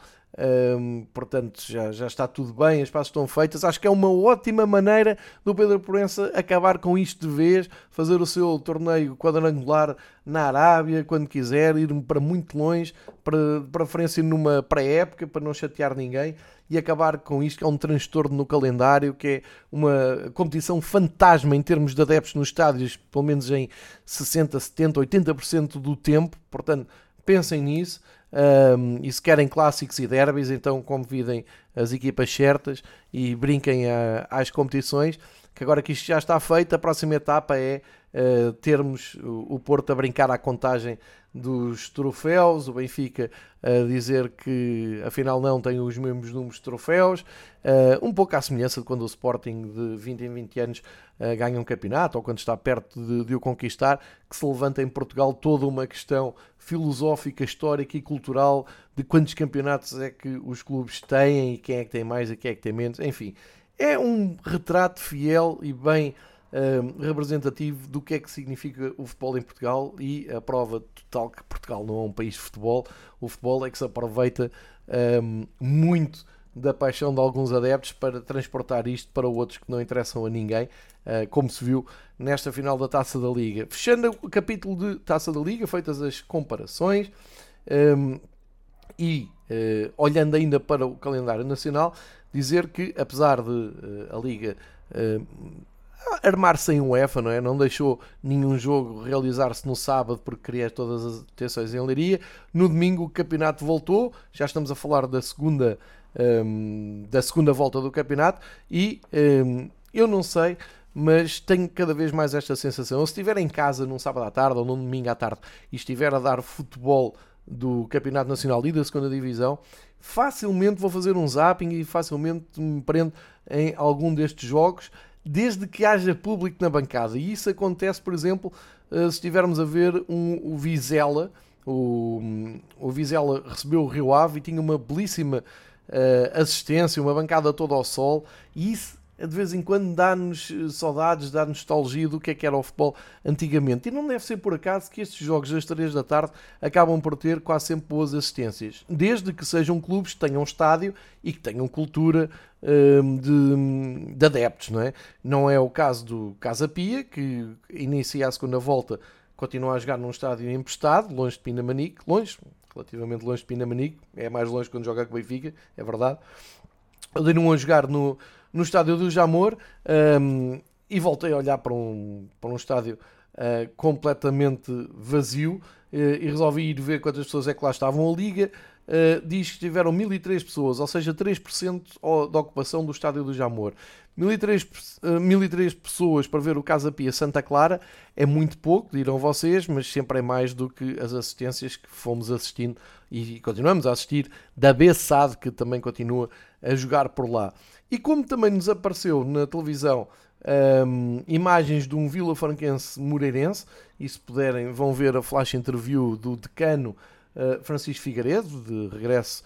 A: Portanto, já, já está tudo bem, as passos estão feitas. Acho que é uma ótima maneira do Pedro Proença acabar com isto de vez, fazer o seu torneio quadrangular na Arábia, quando quiser, ir para muito longe, para preferência numa pré-época, para não chatear ninguém, e acabar com isto, que é um transtorno no calendário, que é uma competição fantasma em termos de adeptos nos estádios, pelo menos em 60, 70, 80% do tempo. Portanto, pensem nisso. Um, e se querem clássicos e derbys, então convidem as equipas certas e brinquem a, às competições. Que agora que isto já está feito, a próxima etapa é uh, termos o, o Porto a brincar à contagem dos troféus, o Benfica a dizer que afinal não tem os mesmos números de troféus, uh, um pouco à semelhança de quando o Sporting de 20 em 20 anos uh, ganha um campeonato ou quando está perto de, de, o conquistar, que se levanta em Portugal toda uma questão filosófica, histórica e cultural de quantos campeonatos é que os clubes têm e quem é que tem mais e quem é que tem menos, enfim. É um retrato fiel e bem representativo do que é que significa o futebol em Portugal e a prova total que Portugal não é um país de futebol. O futebol é que se aproveita um, muito da paixão de alguns adeptos para transportar isto para outros que não interessam a ninguém, uh, como se viu nesta final da Taça da Liga. Fechando o capítulo de Taça da Liga, feitas as comparações e uh, olhando ainda para o calendário nacional, dizer que apesar de uh, a Liga armar sem um UEFA, não é? Não deixou nenhum jogo realizar-se no sábado porque queria todas as atenções em Leiria. No domingo o campeonato voltou, já estamos a falar da segunda, um, da segunda volta do campeonato e um, eu não sei, mas tenho cada vez mais esta sensação. Eu, se estiver em casa num sábado à tarde ou num domingo à tarde e estiver a dar futebol do Campeonato Nacional e da segunda Divisão, facilmente vou fazer um zapping e facilmente me prendo em algum destes jogos desde que haja público na bancada. E isso acontece, por exemplo, eh, se estivermos a ver um, o Vizela. O, o Vizela recebeu o Rio Ave e tinha uma belíssima uh, assistência, uma bancada toda ao sol. E isso de vez em quando dá-nos eh, saudades, dá nostalgia do que é que era o futebol antigamente. E não deve ser por acaso que estes jogos às 3 da tarde acabam por ter quase sempre boas assistências. Desde que sejam clubes que tenham estádio e que tenham cultura um, de, de, adeptos, não é? Não é o caso do Casa Pia, que inicia a segunda volta, continua a jogar num estádio emprestado, longe de Pinamanique, longe, relativamente longe de Pinamanique, é mais longe quando joga com o Benfica, é verdade. Continuam a jogar no no estádio do Jamor um, e voltei a olhar para um, para um estádio uh, completamente vazio uh, e resolvi ir ver quantas pessoas é que lá estavam. A Liga uh, diz que tiveram 1003 pessoas, ou seja, 3% da ocupação do estádio do Jamor. 1003, 1003 pessoas para ver o Casa Pia Santa Clara é muito pouco, dirão vocês, mas sempre é mais do que as assistências que fomos assistindo e continuamos a assistir da B-SAD, que também continua a jogar por lá. E como também nos apareceu na televisão um, imagens de um Vila Franquense Moreirense, e se puderem vão ver a flash interview do decano uh, Francisco Figueiredo, de regresso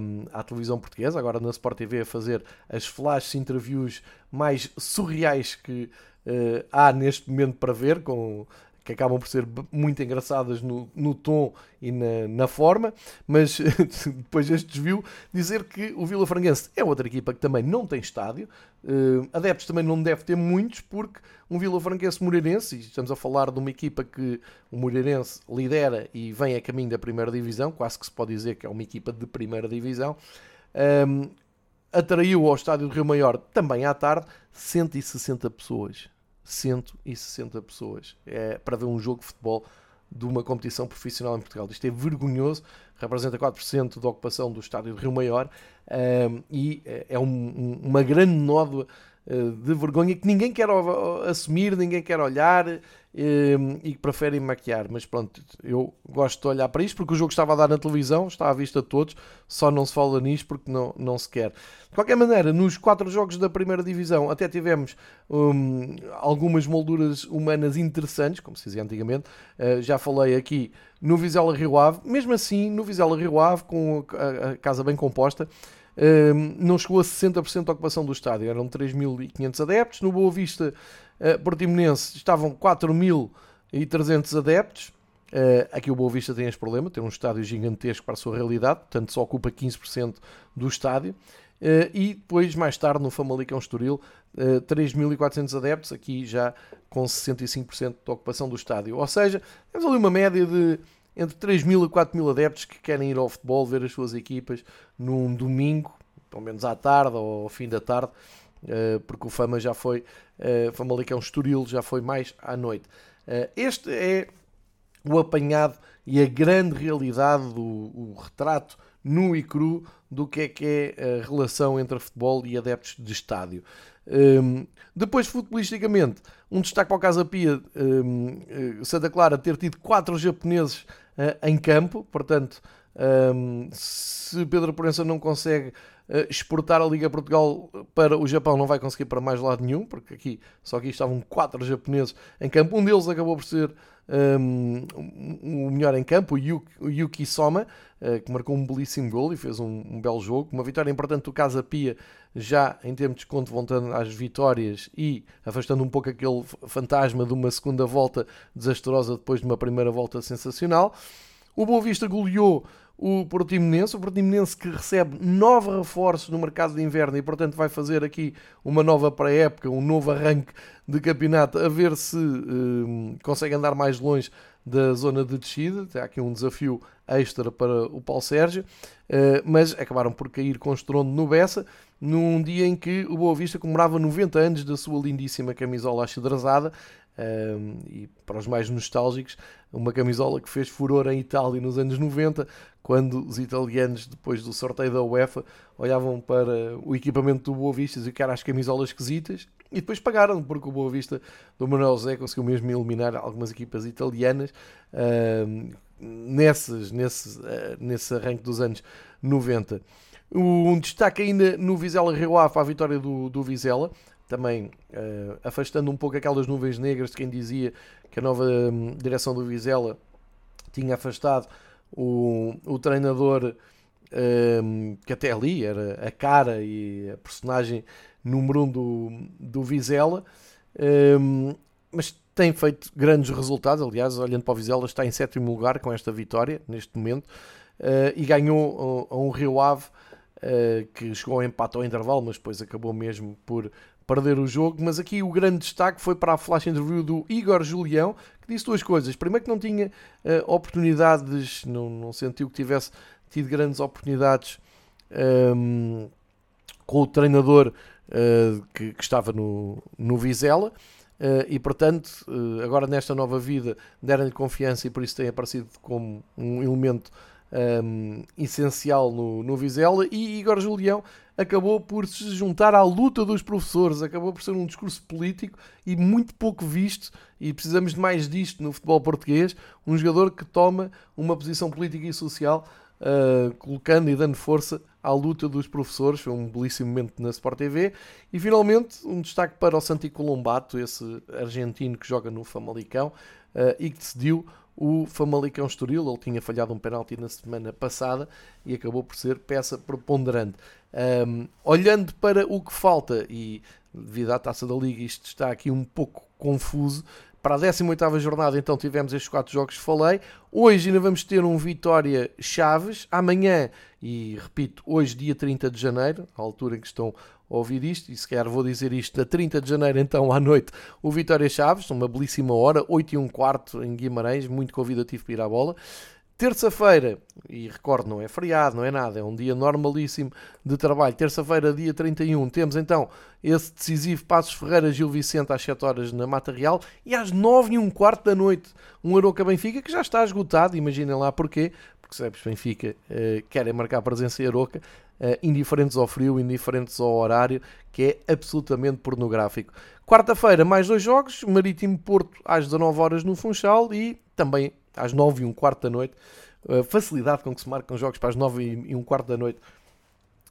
A: um, à televisão portuguesa, agora na Sport TV a fazer as flash interviews mais surreais que uh, há neste momento para ver, com que acabam por ser muito engraçadas no, no tom e na, na, forma, mas depois este desvio, dizer que o Vila Franguense é outra equipa que também não tem estádio, uh, adeptos também não deve ter muitos, porque um Vila Franguense Moreirense, e estamos a falar de uma equipa que o Moreirense lidera e vem a caminho da primeira divisão, quase que se pode dizer que é uma equipa de primeira divisão, um, atraiu ao estádio do Rio Maior também à tarde 160 pessoas. 160 pessoas é, para ver um jogo de futebol de uma competição profissional em Portugal. Isto é vergonhoso, representa 4% da ocupação do estádio do Rio Maior um, e é, é um, uma grande nódoa de vergonha que ninguém quer assumir, ninguém quer olhar Ehm, e que preferem maquiar. Mas pronto, eu gosto de olhar para isto porque o jogo estava a dar na televisão, está à vista de todos, só não se fala nisto porque não, não se quer. De qualquer maneira, nos quatro jogos da primeira divisão até tivemos um, algumas molduras humanas interessantes, como se dizia antigamente. Uh, já falei aqui no Vizela Rio Ave, mesmo assim, no Vizela Rio Ave, com a casa bem composta. Não chegou a 60% da ocupação do estádio, eram 3.500 adeptos. No Boa Vista, uh, Portimonense, estavam 4.300 adeptos. Uh, aqui o Boa Vista tem este problema, tem um estádio gigantesco para a sua realidade, portanto só ocupa 15% do estádio. Uh, e depois, mais tarde, no Famalicão Estoril, uh, 3.400 adeptos, aqui já com 65% da ocupação do estádio. Ou seja, temos ali uma média de entre 3.000 e 4.000 adeptos que querem ir ao futebol, ver as suas equipas num domingo, pelo menos à tarde ou ao fim da tarde, uh, porque o Fama já foi, uh, Famalicão Estoril já foi mais à noite. Uh, este é o apanhado e a grande realidade, do, o retrato nu e cru do que é que é a relação entre futebol e adeptos de estádio. Um, depois, futbolisticamente, um destaque para o Casa Pia, um, eh, Santa Clara, ter tido quatro japoneses em campo, portanto, um, se Pedro Proença não consegue uh, exportar a Liga Portugal para o Japão, não vai conseguir para mais lado nenhum, porque aqui só aqui estavam quatro japoneses em campo. Um deles acabou por ser um, o melhor em campo, o Yuki, o Yuki Soma, uh, que marcou um belíssimo gol e fez um, um, belo jogo. Uma vitória importante do Casa Pia, já em termos de conto, voltando às vitórias e afastando um pouco aquele fantasma de uma segunda volta desastrosa depois de uma primeira volta sensacional. O Boa Vista goleou o Portimonense, o Portimonense que recebe nove reforços no mercado de inverno e portanto vai fazer aqui uma nova pré-época, um novo arranque de campeonato, a ver se um, consegue andar mais longe da zona de descida. Tem aqui um desafio extra para o Paulo Sérgio, uh, mas acabaram por cair com estrondo no Bessa, num dia em que o Boa Vista comemorava 90 anos da sua lindíssima camisola achedrazada, um, e para os mais nostálgicos, uma camisola que fez furor em Itália nos anos 90, quando os italianos, depois do sorteio da UEFA, olhavam para o equipamento do Boa Vista e eram as camisolas esquisitas, e depois pagaram, porque o Boa Vista do Manuel José conseguiu mesmo eliminar algumas equipas italianas um, nesses, nesse, uh, nesse arranque dos anos 90. Um destaque ainda no Vizela Rio Ave a vitória do, do Vizela, também uh, afastando um pouco aquelas nuvens negras de quem dizia que a nova um, direção do Vizela tinha afastado o, o treinador um, que até ali era a cara e a personagem número um do, do Vizela, um, mas tem feito grandes resultados. Aliás, olhando para o Vizela, está em sétimo lugar com esta vitória neste momento uh, e ganhou a, a um Rio Ave. Uh, que chegou ao empate ao intervalo, mas depois acabou mesmo por perder o jogo. Mas aqui o grande destaque foi para a flash interview do Igor Julião, que disse duas coisas. Primeiro, que não tinha uh, oportunidades, não, não sentiu que tivesse tido grandes oportunidades um, ehm, com o treinador uh, que, que, estava no, no Vizela. Uh, e portanto, agora nesta nova vida, deram-lhe confiança e por isso tem aparecido como um elemento um, essencial no, no Vizela. E Igor Julião acabou por se juntar à luta dos professores, acabou por ser um discurso político e muito pouco visto, e precisamos de mais disto no futebol português, um jogador que toma uma posição política e social, uh, colocando e dando força à luta dos professores, foi um belíssimo momento na Sport TV, e finalmente um destaque para o Santi Colombato, esse argentino que joga no Famalicão, uh, e que decidiu o Famalicão Estoril, ele tinha falhado um penalti na semana passada e acabou por ser peça preponderante. Um, olhando para o que falta, e devido à taça da Liga, isto está aqui um pouco confuso, para a 18ª jornada, então, tivemos estes quatro jogos que falei. Hoje ainda vamos ter um Vitória Chaves. Amanhã, e repito, hoje, dia 30 de janeiro, à altura em que estão a ouvir isto, e se calhar vou dizer isto, da 30 de janeiro, então, à noite, o Vitória Chaves, uma belíssima hora, 8 e um quarto em Guimarães, muito convidativo para ir à bola. Terça-feira, e recordo, não é feriado, não é nada, é um dia normalíssimo de trabalho. Terça-feira, dia 31, temos então esse decisivo Passos Ferreira Gil Vicente às 7 horas na Mata Real e às 9 e um quarto da noite, um Aroca Benfica que já está esgotado, imaginem lá porquê, porque Sebes Benfica uh, querem marcar presença em Aroca, uh, indiferentes ao frio, indiferentes ao horário, que é absolutamente pornográfico. Quarta-feira, mais dois jogos, Marítimo Porto às 19 horas no Funchal e também às 9 e um quarto da noite. A facilidade com que se marcam jogos para as 9 e um quarto da noite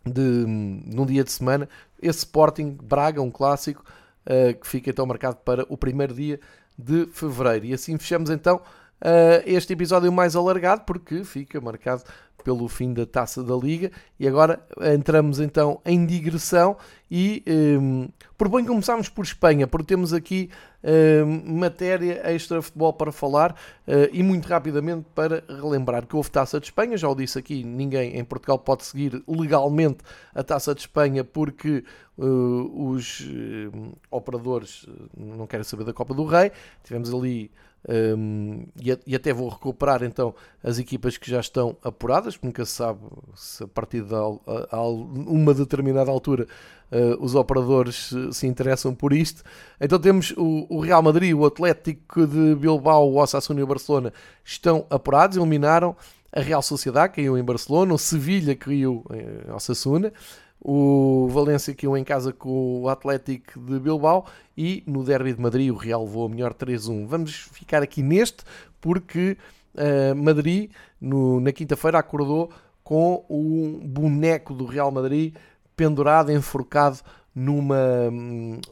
A: de, num dia de semana. Esse Sporting Braga, um clássico, uh, que fica então marcado para o primeiro dia de fevereiro. E assim fechamos então uh, este episódio mais alargado, porque fica marcado pelo fim da taça da Liga. E agora entramos então em digressão e um, proponho começarmos por Espanha, porque temos aqui um, matéria extra futebol para falar uh, e muito rapidamente para relembrar que houve taça de Espanha. Já o disse aqui, ninguém em Portugal pode seguir legalmente a taça de Espanha porque uh, os uh, operadores não querem saber da Copa do Rei. Tivemos ali um, e, e, até vou recuperar então as equipas que já estão apuradas, porque nunca se sabe se a partir de a, a uma determinada altura uh, os operadores se, se, interessam por isto. Então temos o, o, Real Madrid, o Atlético de Bilbao, o Osasuna e o Barcelona estão apurados, eliminaram a Real Sociedade, caiu em Barcelona, o Sevilha caiu em Osasuna o Valência caiu em casa com o Atlético de Bilbao e no Derby de Madrid o Real levou a melhor 3-1. Vamos ficar aqui neste porque uh, Madrid no, na quinta-feira acordou com o boneco do Real Madrid pendurado, enforcado numa,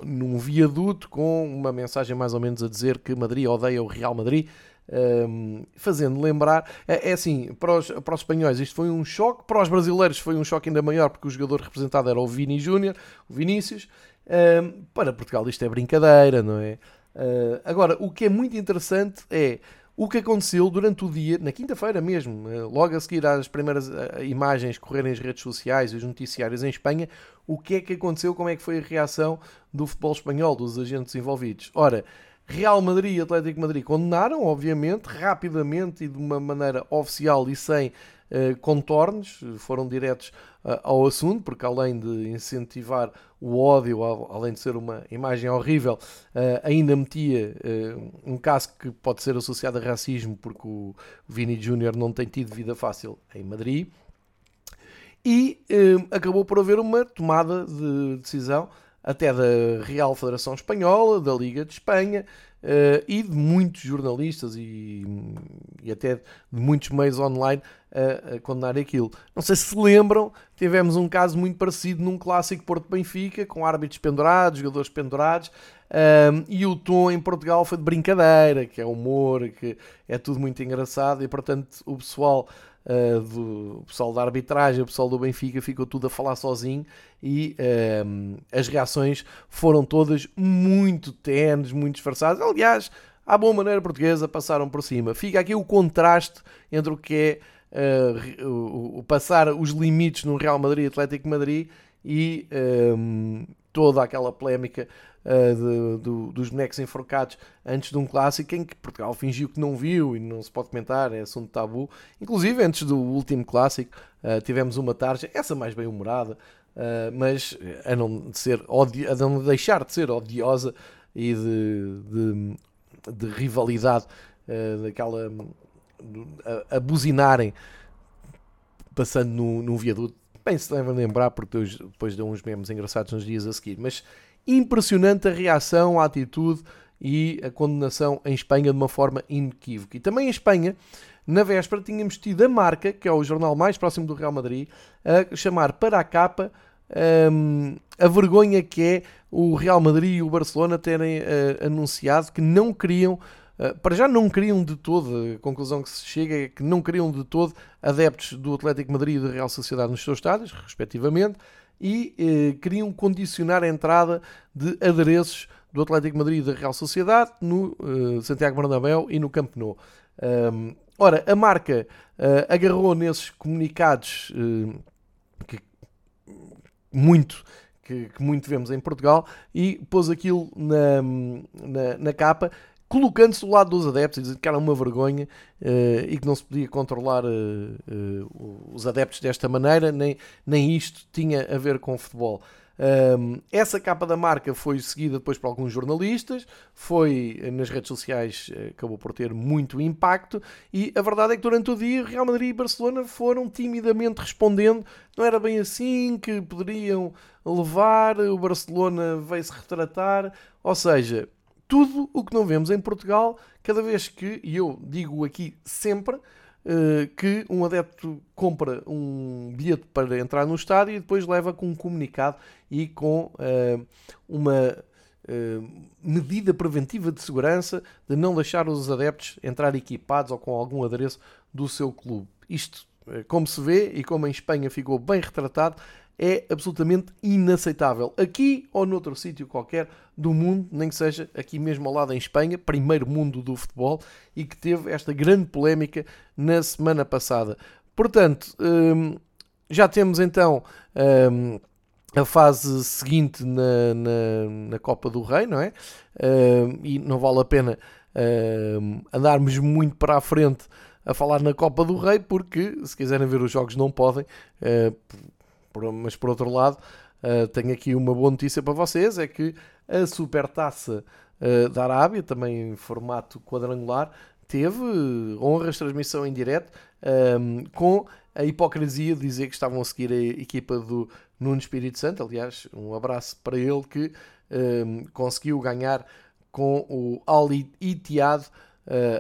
A: num viaduto com uma mensagem mais ou menos a dizer que Madrid odeia o Real Madrid um, fazendo lembrar, é, é, assim, para os, para os espanhóis isto foi um choque, para os brasileiros foi um choque ainda maior porque o jogador representado era o Vini Júnior, o Vinícius, um, para Portugal isto é brincadeira, não é? Uh, agora, o que é muito interessante é o que aconteceu durante o dia, na quinta-feira mesmo, logo a seguir às primeiras imagens correrem as redes sociais e os noticiários em Espanha, o que é que aconteceu, como é que foi a reação do futebol espanhol, dos agentes envolvidos. Ora, Real Madrid e Atlético Madrid condenaram, obviamente, rapidamente e de uma maneira oficial e sem uh, contornos, foram diretos uh, ao assunto, porque além de incentivar o ódio, além de ser uma imagem horrível, uh, ainda metia um caso que pode ser associado a racismo, porque o Vini Júnior não tem tido vida fácil em Madrid. E acabou por haver uma tomada de decisão até da Real Federação Espanhola, da Liga de Espanha uh, e de muitos jornalistas e, e, até de muitos meios online a, a, condenar aquilo. Não sei se se lembram, tivemos um caso muito parecido num clássico Porto-Benfica, com árbitros pendurados, jogadores pendurados, um, ehm, e o tom em Portugal foi de brincadeira, que é humor, que é tudo muito engraçado, e portanto o pessoal uh, do pessoal da arbitragem, o pessoal do Benfica ficou tudo a falar sozinho e uh, as reações foram todas muito tenes, muito disfarçadas. Aliás, à boa maneira portuguesa, passaram por cima. Fica aqui o contraste entre o que é uh, o, o, passar os limites no Real Madrid Atlético Madrid e um, toda aquela polémica uh, de, do, dos bonecos enforcados antes de um clássico em que Portugal fingiu que não viu e não se pode comentar, é assunto tabu. Inclusive, antes do último clássico, uh, tivemos uma tarde, essa mais bem humorada, uh, mas a não, ser a não deixar de ser odiosa e de, de, de rivalidade, daquela. A, a buzinarem passando num viaduto bem se devem lembrar, porque depois deu uns memes engraçados nos dias a seguir. Mas impressionante a reação, a atitude e a condenação em Espanha de uma forma inequívoca. E também em Espanha, na véspera, tínhamos tido a marca, que é o jornal mais próximo do Real Madrid, a chamar para a capa um, a vergonha que é o Real Madrid e o Barcelona terem uh, anunciado que não queriam para já não queriam de todo, a conclusão que se chega é que não queriam de todo adeptos do Atlético Madrid e da Real Sociedade nos seus estádios, respectivamente, e eh, queriam condicionar a entrada de adereços do Atlético Madrid e da Real Sociedade no uh, Santiago Bernabéu e no Camp Nou. Um, ora, a marca uh, agarrou nesses comunicados uh, que muito que, que, muito vemos em Portugal e pôs aquilo na, na, na capa colocando-se do lado dos adeptos e dizendo que era uma vergonha uh, e que não se podia controlar uh, uh, os adeptos desta maneira, nem, nem isto tinha a ver com futebol. Um, essa capa da marca foi seguida depois por alguns jornalistas, foi nas redes sociais, acabou por ter muito impacto. E a verdade é que durante o dia, Real Madrid e Barcelona foram timidamente respondendo. Não era bem assim que poderiam levar. O Barcelona veio-se retratar, ou seja, tudo o que não vemos em Portugal, cada vez que, e eu digo aqui sempre, uh, que um adepto compra um bilhete para entrar no estádio e depois leva com um comunicado e com uh, uma uh, medida preventiva de segurança de não deixar os adeptos entrar equipados ou com algum adereço do seu clube. Isto, como se vê e como em Espanha ficou bem retratado, é absolutamente inaceitável. Aqui ou noutro sítio qualquer do mundo, nem que seja aqui mesmo ao lado em Espanha, primeiro mundo do futebol, e que teve esta grande polémica na semana passada. Portanto, hum, já temos então hum, a fase seguinte na, na, na, Copa do Rei, não é? Hum, e não vale a pena andarmos muito para a frente a falar na Copa do Rei, porque se quiserem ver os jogos não podem mas por outro lado, uh, tenho aqui uma boa notícia para vocês: é que a Supertaça uh, da Arábia, também em formato quadrangular, teve honras de transmissão em direto, um, com a hipocrisia de dizer que estavam a seguir a equipa do Nuno Espírito Santo. Aliás, um abraço para ele que um, conseguiu ganhar com o Al Ittihad uh,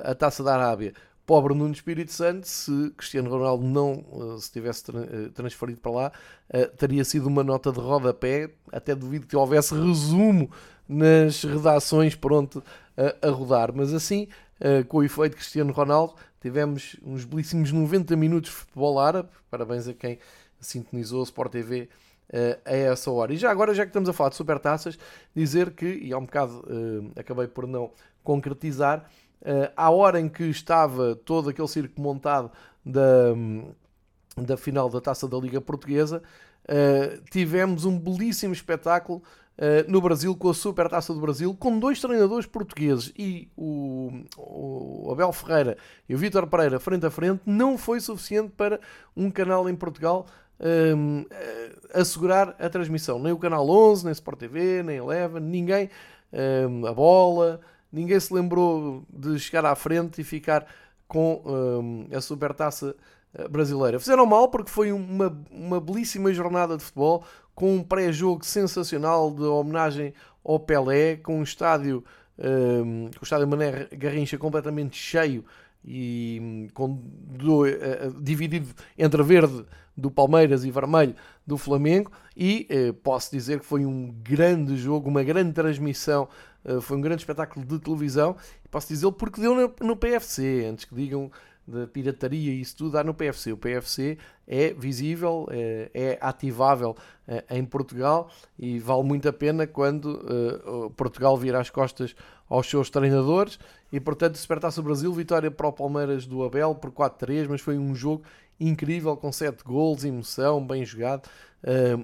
A: a Taça da Arábia pobre Nuno Espírito Santo, se Cristiano Ronaldo não eh, se tivesse eh, transferido para lá, eh, teria sido uma nota de rodapé. Até duvido que houvesse resumo nas redações pronto a, rodar. Mas assim, com o efeito Cristiano Ronaldo, tivemos uns belíssimos 90 minutos de futebol árabe. Parabéns a quem sintonizou o Sport TV a essa hora. E já agora, já que estamos a falar de supertaças, dizer que, e há um bocado acabei por não concretizar, uh, à hora em que estava todo aquele circo montado da, da final da Taça da Liga Portuguesa, uh, tivemos um belíssimo espetáculo uh, no Brasil com a Super Taça do Brasil, com dois treinadores portugueses e o, o Abel Ferreira e o Vítor Pereira frente a frente, não foi suficiente para um canal em Portugal um, assegurar a transmissão. Nem o canal 11, nem Sport TV, nem Eleven, ninguém, um, a bola, ninguém se lembrou de chegar à frente e ficar com um, a supertaça eh, brasileira. Fizeram mal porque foi uma, uma belíssima jornada de futebol, com um pré-jogo sensacional de homenagem ao Pelé, com um estádio, um, com o estádio Mané Garrincha completamente cheio e hum, com do, uh, dividido entre verde do Palmeiras e vermelho do Flamengo e uh, posso dizer que foi um grande jogo, uma grande transmissão eh, foi um grande espetáculo de televisão. Posso dizê-lo porque deu no, no PFC, antes que digam da pirataria e isso tudo, dá no PFC. O PFC é visível, é, é ativável é, em Portugal e vale muito a pena quando uh, Portugal vira as costas aos seus treinadores. E portanto, Supertaça Brasil, vitória para o Palmeiras do Abel por 4-3, mas foi um jogo incrível com 7 gols, emoção, bem jogado.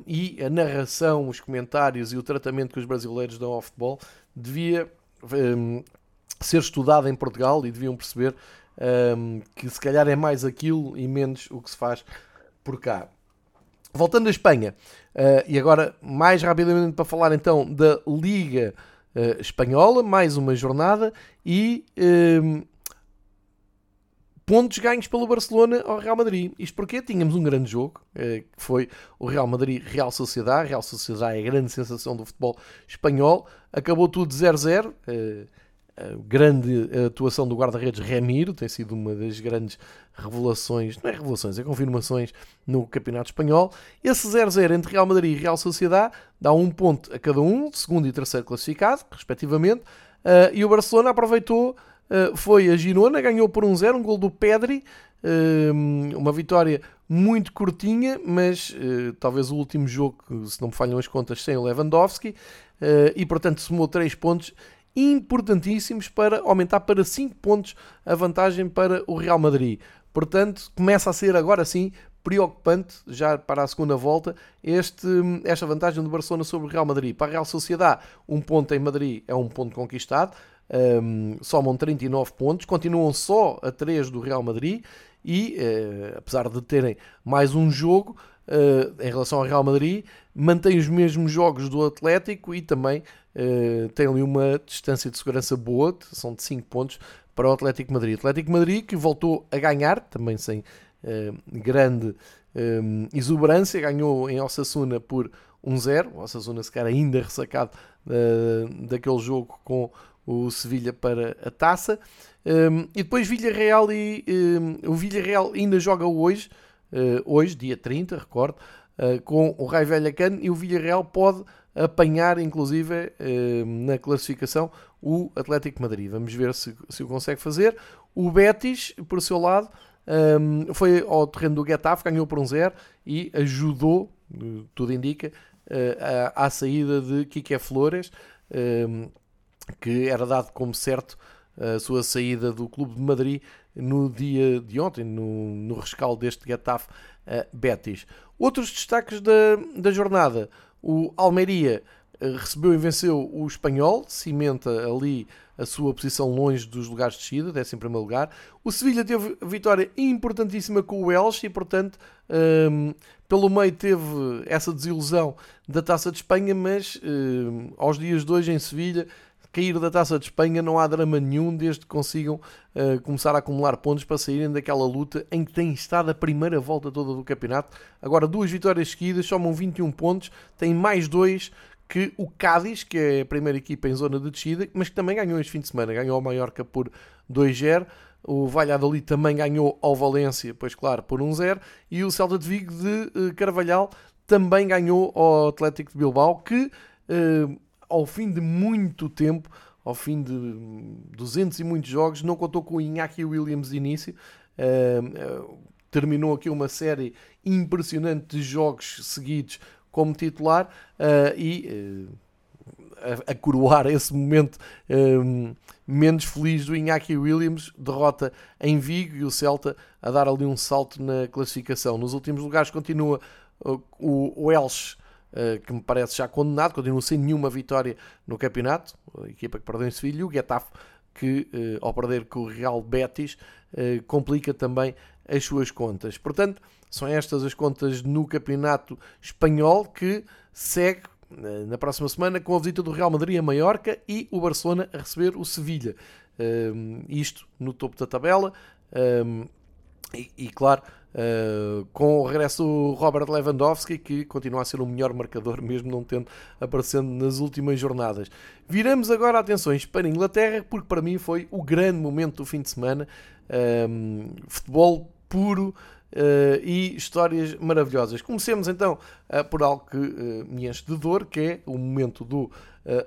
A: E a narração, os comentários e o tratamento que os brasileiros dão ao futebol devia ser estudado em Portugal e deviam perceber um, que se calhar é mais aquilo e menos o que se faz por cá. Voltando à Espanha, uh, e agora mais rapidamente para falar então da Liga uh, Espanhola, mais uma jornada e um, pontos ganhos pelo Barcelona ao Real Madrid. Isto porque tínhamos um grande jogo, uh, que foi o Real Madrid-Real Sociedade. Real Sociedade é a grande sensação do futebol espanhol. Acabou tudo 0-0 a grande atuação do guarda-redes Remiro tem sido uma das grandes revelações, não é revelações, é confirmações no Campeonato Espanhol. Esse 0-0 entre Real Madrid e Real Sociedade dá um ponto a cada um, segundo e terceiro classificado, respectivamente, uh, e o Barcelona aproveitou, uh, foi a Girona, ganhou por 1-0, um, um gol do Pedri, uh, uma vitória muito curtinha, mas talvez o último jogo, se não me falham as contas, sem o Lewandowski. e, portanto, somou 3 pontos importantíssimos para aumentar para 5 pontos a vantagem para o Real Madrid. Portanto, começa a ser agora sim preocupante, já para a segunda volta, este, esta vantagem do Barcelona sobre o Real Madrid. Para a Real Sociedade, um ponto em Madrid é um ponto conquistado, um, somam 39 pontos, continuam só a 3 do Real Madrid e, uh, apesar de terem mais um jogo uh, em relação ao Real Madrid, mantém os mesmos jogos do Atlético e também uh, tem ali uma distância de segurança boa, são de 5 pontos para o Atlético Madrid. Atlético Madrid que voltou a ganhar, também sem uh, grande um, exuberância, ganhou em Osasuna por 1-0. O Osasuna se calhar ainda ressacado uh, daquele jogo com o Sevilha para a taça. Um, e depois Villarreal e um, o Villarreal ainda joga hoje, hoje, dia 30, recordo, uh, com o Rai Velhacano e o Villarreal pode apanhar, inclusive, uh, na classificação, o Atlético Madrid. Vamos ver se, se o consegue fazer. O Betis, por seu lado, um, foi ao terreno do Getafe, ganhou por um zero e ajudou, tudo indica, à, saída de Kike Flores, que era dado como certo a sua saída do Clube de Madrid no dia de ontem, no, no rescaldo deste Getafe Betis. Outros destaques da, da jornada: o Almeria uh, recebeu e venceu o Espanhol, cimenta ali a sua posição longe dos lugares de descida, 11 primeiro lugar. O Sevilha teve vitória importantíssima com o Elche e, portanto, um, pelo meio teve essa desilusão da Taça de Espanha, mas um, aos dias de hoje em Sevilha cair da Taça de Espanha não há drama nenhum desde que consigam uh, começar a acumular pontos para saírem daquela luta em que tem estado a primeira volta toda do campeonato. Agora duas vitórias seguidas, somam 21 pontos, tem mais dois que o Cádiz, que é a primeira equipa em zona de descida, mas que também ganhou este fim de semana, ganhou ao Mallorca por 2-0. O Valladolid também ganhou ao Valência, pois claro, por 1-0. E o Celta de Vigo de uh, Carvalhal também ganhou ao Atlético de Bilbao, que uh, ao fim de muito tempo, ao fim de 200 e muitos jogos, não contou com o Iñaki Williams de início. Uh, terminou aqui uma série impressionante de jogos seguidos como titular uh, e a, a, coroar esse momento menos feliz do Iñaki Williams, derrota em Vigo e o Celta a dar ali um salto na classificação. Nos últimos lugares continua uh, o, o Elche que me parece já condenado, continua sem nenhuma vitória no campeonato, a equipa que perdeu em Sevilha, e o Getafe, que eh, ao perder com o Real Betis, eh, complica também as suas contas. Portanto, são estas as contas no campeonato espanhol que segue na próxima semana com a visita do Real Madrid a Maiorca e o Barcelona a receber o Sevilha. isto no topo da tabela. E, e, claro, Uh, com o regresso do Robert Lewandowski, que continua a ser o melhor marcador, mesmo não tendo aparecendo nas últimas jornadas. Viramos agora atenções para a Inglaterra, porque para mim foi o grande momento do fim de semana. Um, futebol puro uh, e histórias maravilhosas. Comecemos então uh, por algo que me enche de dor, que é o momento do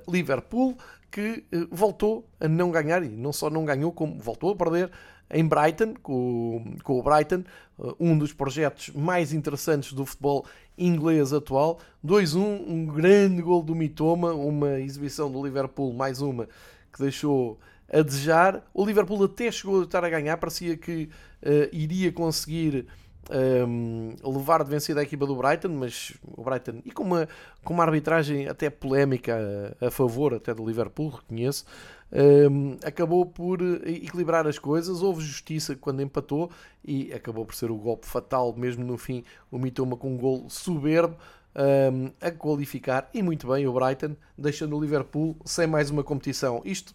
A: Liverpool, que voltou a não ganhar, e não só não ganhou, como voltou a perder em Brighton, com, com o Brighton, uh, um dos projetos mais interessantes do futebol inglês atual. 2-1, um grande gol do Mitoma, uma exibição do Liverpool, mais uma, que deixou a desejar. O Liverpool até chegou a estar a ganhar, parecia que uh, iria conseguir um, levar de vencida a equipa do Brighton, mas o Brighton, e com uma, com uma arbitragem até polémica a, a favor até do Liverpool, reconheço, acabou por eh, equilibrar as coisas. Houve justiça quando empatou e acabou por ser o golpe fatal, mesmo no fim. O Mitoma com um gol soberbo um, a qualificar e muito bem o Brighton, deixando o Liverpool sem mais uma competição. Isto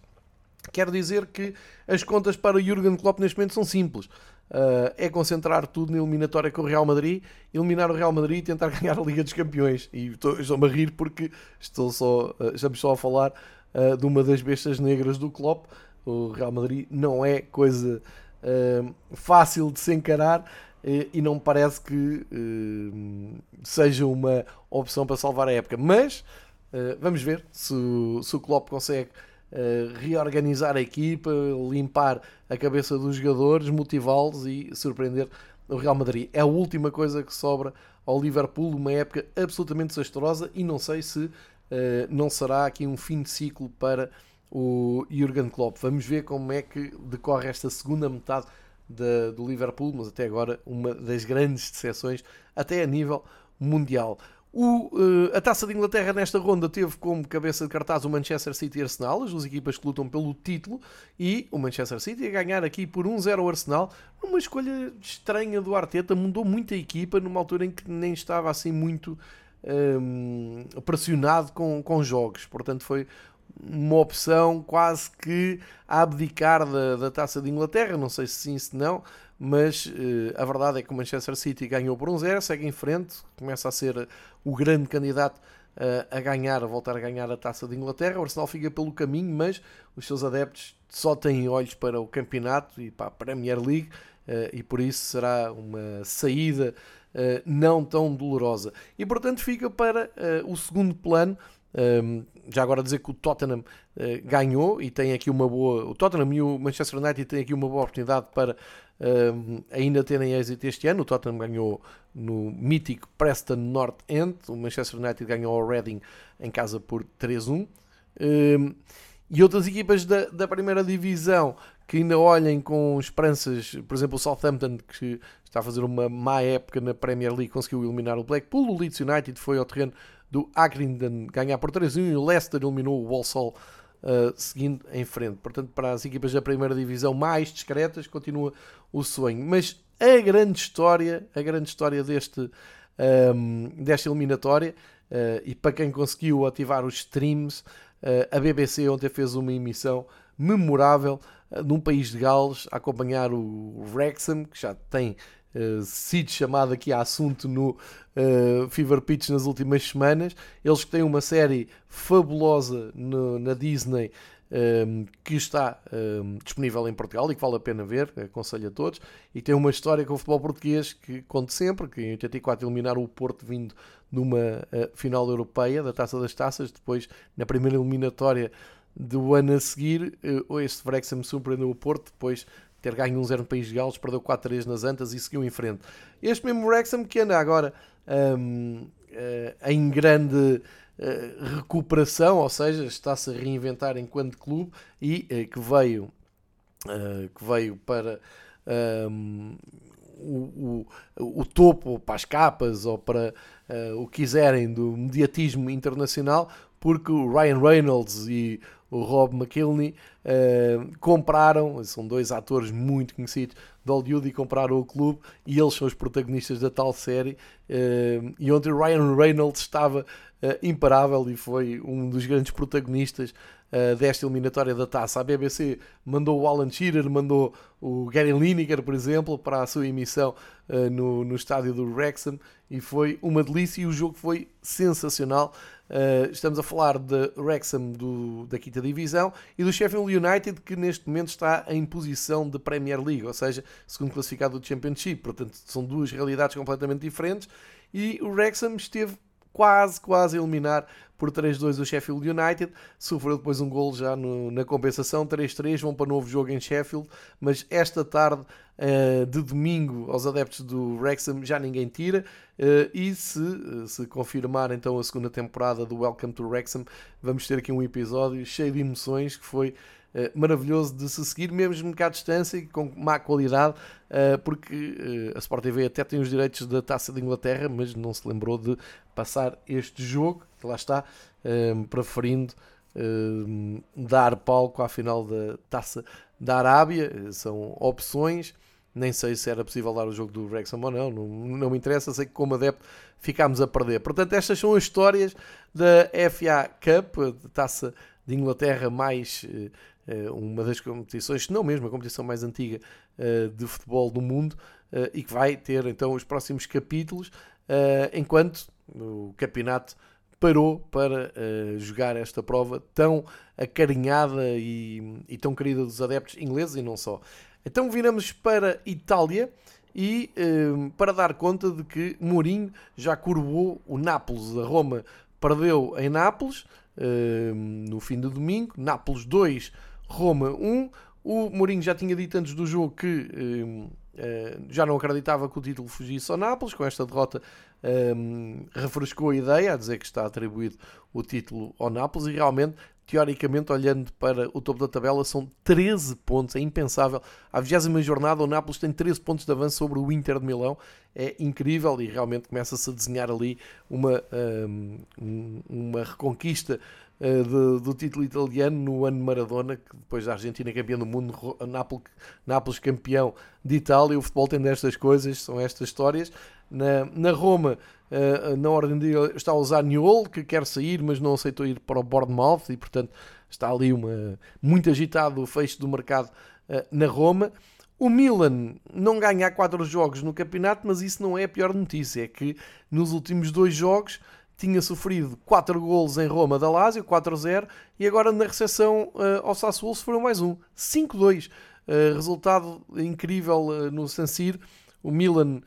A: quer dizer que as contas para o Jurgen Klopp neste momento são simples. Uh, é concentrar tudo na eliminatória com o Real Madrid, eliminar o Real Madrid e tentar ganhar a Liga dos Campeões. E estou-me a rir porque estou só, uh, estamos só a falar uh, de uma das bestas negras do Klopp. O Real Madrid não é coisa uh, fácil de se encarar uh, e não parece que seja uma opção para salvar a época. Mas vamos ver se, se o Klopp consegue reorganizar a equipa, limpar a cabeça dos jogadores, motivá-los e surpreender o Real Madrid. É a última coisa que sobra ao Liverpool, uma época absolutamente desastrosa e não sei se não será aqui um fim de ciclo para o Jurgen Klopp. Vamos ver como é que decorre esta segunda metade do Liverpool, mas até agora uma das grandes decepções, até a nível mundial. O, uh, a Taça de Inglaterra nesta ronda teve como cabeça de cartaz o Manchester City e Arsenal, as duas equipas que lutam pelo título, e o Manchester City a ganhar aqui por 1-0 o Arsenal, uma escolha estranha do Arteta, mudou muito a equipa numa altura em que nem estava assim muito um, pressionado com, com jogos, portanto foi uma opção quase que a abdicar da, da Taça de Inglaterra, não sei se sim, se não, mas uh, a verdade é que o Manchester City ganhou por um zero, segue em frente, começa a ser o grande candidato uh, a ganhar, a voltar a ganhar a Taça de Inglaterra. O Arsenal fica pelo caminho, mas os seus adeptos só têm olhos para o campeonato e para a Premier League, uh, e por isso será uma saída não tão dolorosa. E portanto fica para o segundo plano um, já agora dizer que o Tottenham uh, ganhou e tem aqui uma boa. O Tottenham e o Manchester United têm aqui uma boa oportunidade para um, ainda terem êxito este ano. O Tottenham ganhou no mítico Preston North End, o Manchester United ganhou ao Reading em casa por 3-1. Um, e outras equipas da, da primeira divisão que ainda olhem com esperanças, por exemplo, o Southampton, que está a fazer uma má época na Premier League, conseguiu eliminar o Blackpool. O Leeds United foi ao terreno do Accrington ganhar por 3-1 e o Leicester eliminou o Walsall uh, seguindo em frente. Portanto, para as equipas da primeira divisão mais discretas, continua o sonho. Mas a grande história, a grande história deste, um, desta eliminatória, uh, e para quem conseguiu ativar os streams, uh, a BBC ontem fez uma emissão memorável num país de Gales a acompanhar o Wrexham, que já tem uh, sido chamado aqui a assunto no uh, Fever Pitch nas últimas semanas. Eles que têm uma série fabulosa no, na Disney um, que está um, disponível em Portugal e que vale a pena ver, aconselho a todos. E tem uma história com o futebol português que conto sempre, que em 84 eliminaram o Porto vindo numa uh, final europeia da Taça das Taças, depois na primeira eliminatória do ano a seguir, uh, este Wrexham surpreendeu o Porto, depois ter ganho um 0 no País de Gales, perdeu 4-3 nas Antas e seguiu em frente. Este mesmo Wrexham que anda agora um, uh, eh, em grande uh, recuperação, ou seja, está-se a reinventar enquanto clube e uh, que veio que veio para um, o, o, o, topo, para as capas ou para o que quiserem do mediatismo internacional, porque o Ryan Reynolds e o Rob McKilney uh, compraram, são dois atores muito conhecidos de Hollywood e compraram o clube e eles são os protagonistas da tal série. Uh, e ontem o Ryan Reynolds estava uh, imparável e foi um dos grandes protagonistas desta eliminatória da taça. A BBC mandou o Alan Shearer, mandou o Gary Lineker, por exemplo, para a sua emissão no, no estádio do Wrexham e foi uma delícia e o jogo foi sensacional. Uh, estamos a falar de Wrexham do, da quinta divisão e do Sheffield United que neste momento está em posição de Premier League, ou seja, segundo classificado do Championship. Portanto, são duas realidades completamente diferentes e o Wrexham esteve quase, quase a eliminar por 3-2 o Sheffield United. Sofreu depois um gol já no, na compensação, 3-3, vão para novo jogo em Sheffield, mas esta tarde uh, de domingo aos adeptos do Wrexham já ninguém tira. Uh, e se, uh, se confirmar então a segunda temporada do Welcome to Wrexham, vamos ter aqui um episódio cheio de emoções que foi maravilhoso de se seguir, mesmo que à distância e com má qualidade, uh, porque uh, a Sport TV até tem os direitos da Taça de Inglaterra, mas não se lembrou de passar este jogo, que lá está, preferindo dar palco à final da Taça da Arábia. São opções. Nem sei se era possível dar o jogo do Wrexham ou não, não, não me interessa, sei que como adepto ficámos a perder. Portanto, estas são as histórias da FA Cup, a taça de Inglaterra mais uma das competições, se não mesmo a competição mais antiga uh, de futebol do mundo, uh, e que vai ter então os próximos capítulos, enquanto o campeonato parou para jogar esta prova tão acarinhada e, tão querida dos adeptos ingleses e não só. Então viramos para Itália e para dar conta de que Mourinho já curvou o Nápoles. A Roma perdeu em Nápoles uh, no fim do domingo, Nápoles 2, Roma 1. O Mourinho já tinha dito antes do jogo que um, uh, eh, já não acreditava que o título fugisse ao Nápoles. Com esta derrota, um, refrescou a ideia a dizer que está atribuído o título ao Nápoles e realmente teoricamente, olhando para o topo da tabela, são 13 pontos. É impensável. À 20 jornada, o Nápoles tem 13 pontos de avanço sobre o Inter de Milão. É incrível e realmente começa-se a desenhar ali uma, um, uma reconquista de, do título italiano no ano Maradona, que depois da Argentina campeã do mundo, Nápoles, campeão de Itália. O futebol tem destas coisas, são estas histórias. Na, na Roma, uh, na ordem de está o Zaniol, que quer sair, mas não aceitou ir para o Bournemouth e, portanto, está ali uma, muito agitado o fecho do mercado uh, na Roma. O Milan não ganha 4 jogos no campeonato, mas isso não é a pior notícia. É que nos últimos dois jogos tinha sofrido 4 golos em Roma da Lazio, 4-0, e agora na recepção uh, ao Sassuolo foram mais um, 5-2. Uh, resultado incrível uh, no San Siro. O Milan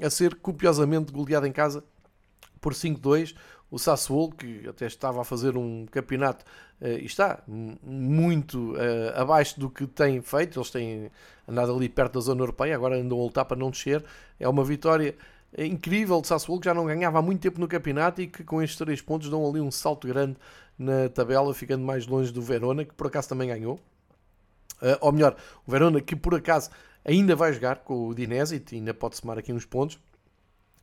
A: a ser copiosamente goleado em casa por 5-2. O Sassuolo, que até estava a fazer um campeonato e está muito abaixo do que tem feito, eles têm andado ali perto da zona europeia, agora andam a lutar para não descer. É uma vitória incrível de Sassuolo, que já não ganhava há muito tempo no campeonato e que com estes três pontos dão ali um salto grande na tabela, ficando mais longe do Verona, que por acaso também ganhou. Uh, ou melhor, o Verona que por acaso ainda vai jogar com o Dinese e ainda pode somar aqui uns pontos,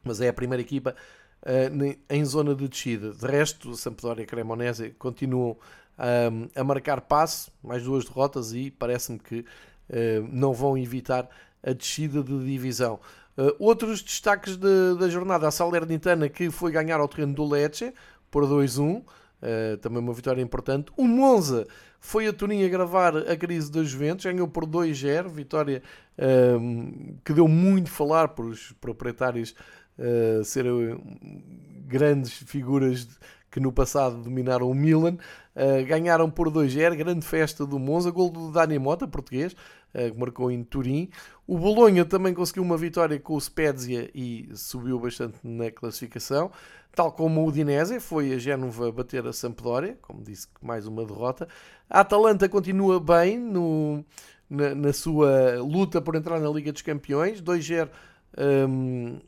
A: mas é a primeira equipa uh, em zona de descida. De resto, Sampdoria e Cremonese continuam um, a marcar passo, mais duas derrotas e parece-me que uh, não vão evitar a descida de divisão. Uh, outros destaques de, da jornada, a Salernitana que foi ganhar ao terreno do Lecce por 2-1, Uh, também uma vitória importante. O Monza foi a Turim a gravar a crise da Juventus, ganhou por 2-0, vitória uh, que deu muito falar por os proprietários uh, serem grandes figuras que no passado dominaram o Milan. Ganharam por 2-0, grande festa do Monza, gol do Dani Mota, português, que marcou em Turim. O Bolonha também conseguiu uma vitória com o Spezia e subiu bastante na classificação. Tal como o Udinese, foi a Génova bater a Sampdoria, como disse, mais uma derrota. A Atalanta continua bem no, na, na sua luta por entrar na Liga dos Campeões, 2-0, um,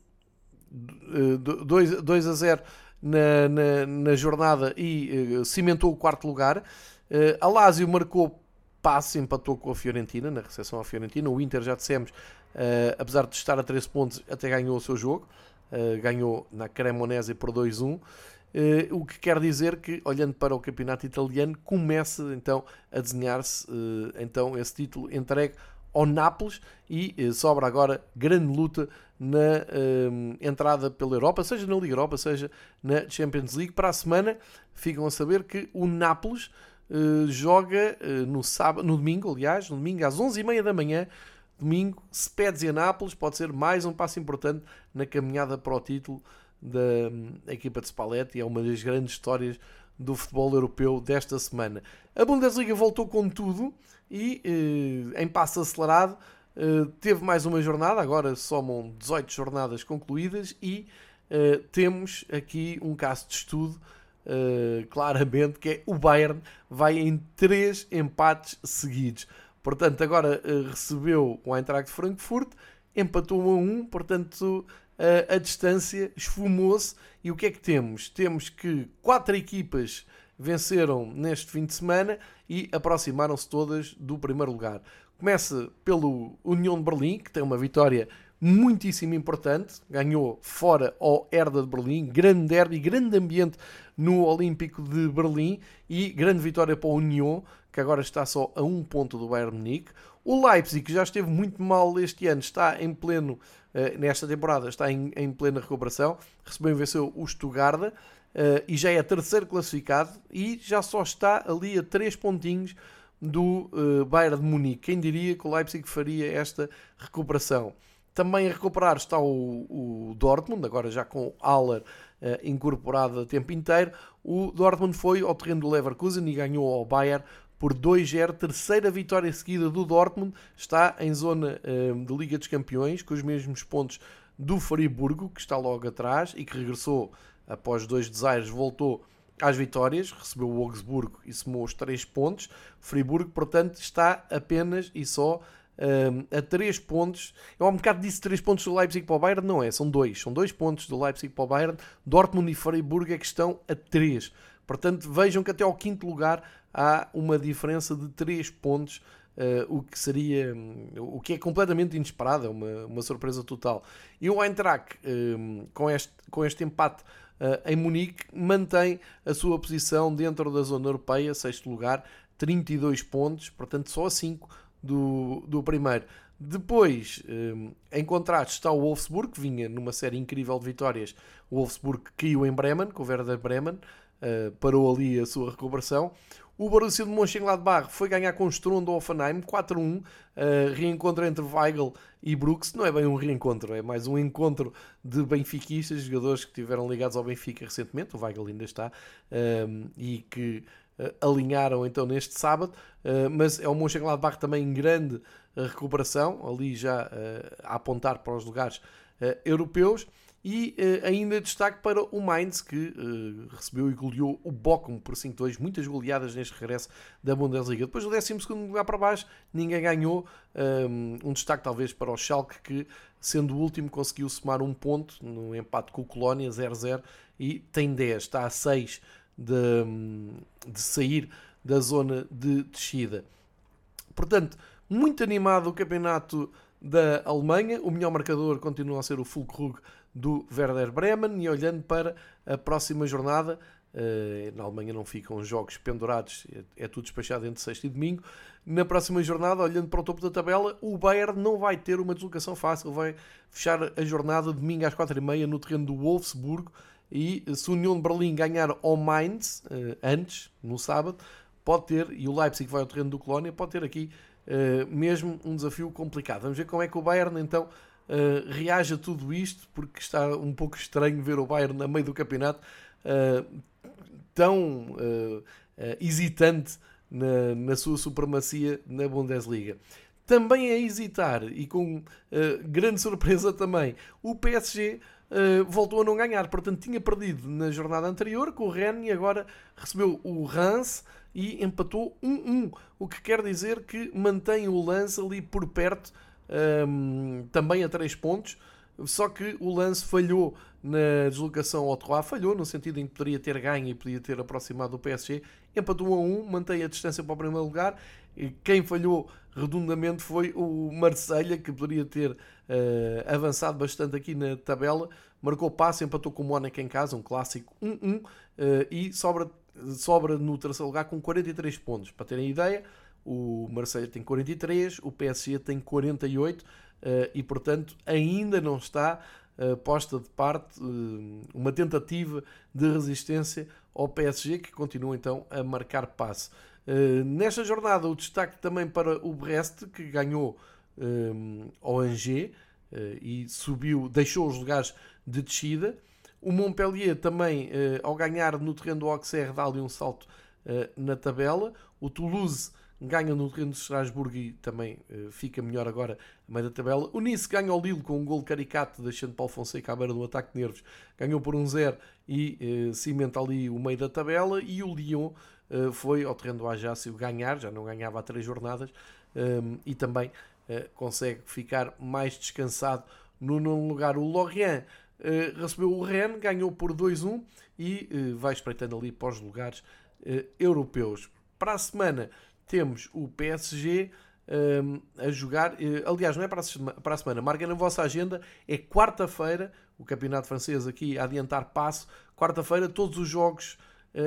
A: 2, a 0 na, na, na jornada e uh, cimentou o quarto lugar. Uh, a Lazio marcou passe, empatou com a Fiorentina, na recepção à Fiorentina. O Inter, já dissemos, uh, apesar de estar a 13 pontos, até ganhou o seu jogo. Eh, ganhou na Cremonese por 2-1. Uh, eh, o que quer dizer que, olhando para o campeonato italiano, começa então a desenhar-se uh, então esse título entregue ao Nápoles e sobra agora grande luta na entrada pela Europa, seja na Liga Europa, seja na Champions League. Para a semana ficam a saber que o Nápoles joga no, sábado, no domingo, aliás, no domingo às 11h30 da manhã domingo, Spezia Nápoles pode ser mais um passo importante na caminhada para o título da hum, equipa de Spalletti. É uma das grandes histórias do futebol europeu desta semana. A Bundesliga voltou com tudo e, eh, em passo acelerado, eh, teve mais uma jornada. Agora somam 18 jornadas concluídas e eh, temos aqui um caso de estudo. Claramente que é o Bayern vai em três empates seguidos Portanto, agora uh, recebeu o Eintracht Frankfurt, empatou 1 a 1, portanto, uh, a distância esfumou-se. E o que é que temos? Temos que quatro equipas venceram neste fim de semana e aproximaram-se todas do primeiro lugar. Começa pelo União de Berlim, que tem uma vitória muitíssimo importante, ganhou fora ao Herda de Berlim, grande derby, grande ambiente no Olímpico de Berlim e grande vitória para o União, que agora está só a um ponto do Bayern Munique. O Leipzig, que já esteve muito mal este ano, está em pleno, uh, nesta temporada, está em, em, plena recuperação. Recebeu e venceu o Stuttgart uh, e já é terceiro classificado e já só está ali a três pontinhos do uh, Bayern de Munique. Quem diria que o Leipzig faria esta recuperação? Também a recuperar está o, o Dortmund, agora já com Haller incorporado a tempo inteiro. O Dortmund foi ao terreno do Leverkusen e ganhou ao Bayern por 2-0. Terceira vitória seguida do Dortmund. Está em zona uh, de Liga dos Campeões, com os mesmos pontos do Friburgo, que está logo atrás e que regressou após dois desaires, voltou às vitórias, recebeu o Augsburgo e somou os 3 pontos. Friburgo, portanto, está apenas e só um, a 3 pontos. Eu há um bocado disse 3 pontos do Leipzig para o Bayern, não é, são 2. São 2 pontos do Leipzig para o Bayern. Dortmund e Freiburg é que estão a 3. Portanto, vejam que até ao quinto lugar há uma diferença de 3 pontos. Uh, o que seria o que é completamente inesperado, é uma, uma surpresa total. E o Eintracht, um, com, este, com este empate uh, em Munique, mantém a sua posição dentro da zona europeia, sexto lugar, 32 pontos, portanto só a 5 do, do primeiro. Depois, um, em contraste, está o Wolfsburg, que vinha numa série incrível de vitórias. O Wolfsburg caiu em Bremen, com o Werder Bremen, uh, parou ali a sua recuperação. O Borussia de Mönchengladbach foi ganhar com o Strondo Offenheim 4-1, uh, reencontro entre Weigl e Brooks. Não é bem um reencontro, é mais um encontro de benfiquistas, jogadores que estiveram ligados ao Benfica recentemente, o Weigl ainda está, um, e que alinharam então neste sábado, uh, mas é o Mönchengladbach também em grande recuperação, ali já a apontar para os lugares europeus. E ainda destaque para o Mainz, que recebeu e goleou o Bochum por 5-2. Muitas goleadas neste regresso da Bundesliga. Depois do 12 lugar para baixo, ninguém ganhou. Um, destaque talvez para o Schalke, que sendo o último conseguiu somar um ponto no empate com o Colónia 0-0 e tem 10, está a 6 de, de sair da zona de descida. Portanto, muito animado o campeonato da Alemanha. O melhor marcador continua a ser o Fulkrug do Werder Bremen. E olhando para a próxima jornada, uh, na Alemanha não ficam jogos pendurados, é, é, tudo despachado entre sexta e domingo. Na próxima jornada, olhando para o topo da tabela, o Bayern não vai ter uma deslocação fácil, vai fechar a jornada domingo às quatro e meia no terreno do Wolfsburgo. E se o União de Berlim ganhar ao Mainz uh, antes, no sábado, pode ter, e o Leipzig vai ao terreno do Colónia, pode ter aqui uh, mesmo um desafio complicado. Vamos ver como é que o Bayern então uh, reage a tudo isto, porque está um pouco estranho ver o Bayern na meio do campeonato tão hesitante na, na, sua supremacia na Bundesliga. Também a hesitar e com grande surpresa também, o PSG voltou a não ganhar, portanto tinha perdido na jornada anterior com o Rennes e agora recebeu o Reims e empatou 1-1, o que quer dizer que mantém o lance ali por perto um, também a 3 pontos. Só que o lance falhou na deslocação ao Troyes, falhou no sentido em que poderia ter ganho e podia ter aproximado o PSG, empatou a 1, mantém a distância para o primeiro lugar. Quem falhou redondamente foi o Marselha que poderia ter uh, avançado bastante aqui na tabela, marcou passe, empatou com o Mónaco em casa, um clássico 1-1, uh, e sobra, sobra no terceiro lugar com 43 pontos. Para terem ideia, o Marseille tem 43, o PSG tem 48 eh, e, portanto, ainda não está eh, posta de parte eh, uma tentativa de resistência ao PSG que continua então a marcar passe. Nesta jornada, o destaque também para o Brest que ganhou ao Angers e subiu, deixou os lugares de descida. O Montpellier também, ao ganhar no terreno do Auxerre, dá ali um salto na tabela. O Toulouse ganha no terreno de Estrasburgo e também uh, fica melhor agora a meio da tabela. O Nice ganha ao Lille com um gol caricato, deixando Paulo Fonseca à beira do ataque de nervos. Ganhou por um zero e uh, cimenta ali o meio da tabela. E o Lyon uh, foi ao terreno do Ajácio ganhar, já não ganhava há três jornadas, ehm, e também uh, consegue ficar mais descansado no nono lugar. O Lorient recebeu o Rennes, ganhou por 2-1 e vai espreitando ali para os lugares europeus. Para a semana temos o PSG um, a jogar. Aliás, não é para a, para a semana, marquem na vossa agenda, é quarta-feira, o Campeonato Francês aqui a adiantar passo. Quarta-feira, todos os jogos